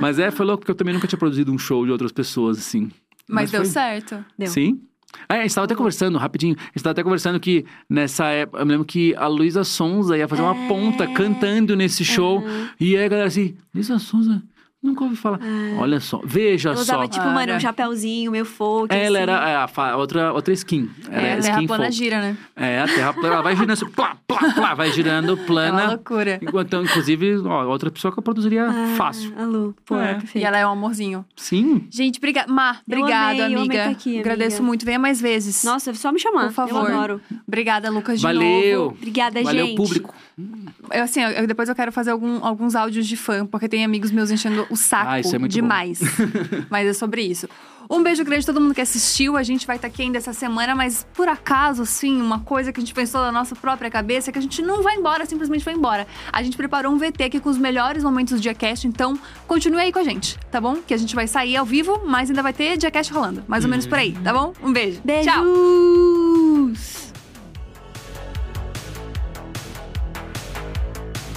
Mas é, foi louco porque eu também nunca tinha produzido um show de outras pessoas, assim. Mas, deu foi- certo. Deu. Sim. É, a gente tava até conversando, rapidinho, a gente tava até conversando que nessa época, eu me lembro que a Luísa Sonza ia fazer uma É. ponta cantando nesse show. Uhum. E aí a galera assim, Luísa Sonza, nunca ouvi falar. Olha só, veja Eu só. usava, tipo, mano, Cara. um chapéuzinho, meu folk. Ela assim. era é, a fa- outra, outra skin. Era É, a skin terra plana folk. gira, né? É, a terra plana, ela vai girando assim, plá, plá, plá, vai girando [laughs] É uma plana. loucura. Então, inclusive, ó, outra pessoa que eu produziria Ah, fácil. A Lu. Pô, É. é. perfeito. E ela é um amorzinho. Sim. Gente, obrigada. Mar, obrigada, amei, eu amei amiga. tá aqui, Agradeço amiga. muito. Venha mais vezes. Nossa, é só me chamar. Por favor. Eu adoro. Obrigada, Lucas, de Valeu. novo. Obrigada, Valeu, gente. público. Eu, assim, eu- depois eu quero fazer algum- alguns áudios de fã, porque tem amigos meus enchendo o saco Ah, isso é muito demais. [laughs] mas é sobre isso. Um beijo grande a todo mundo que assistiu. A gente vai estar aqui ainda essa semana, mas por acaso, assim, uma coisa que a gente pensou na nossa própria cabeça é que a gente não vai embora, simplesmente vai embora. A gente preparou um VT aqui com os melhores momentos do Diacast, então continue aí com a gente, tá bom? Que a gente vai sair ao vivo, mas ainda vai ter Diacast rolando. Mais ou menos por aí, tá bom? Um beijo. Beijo. Tchau!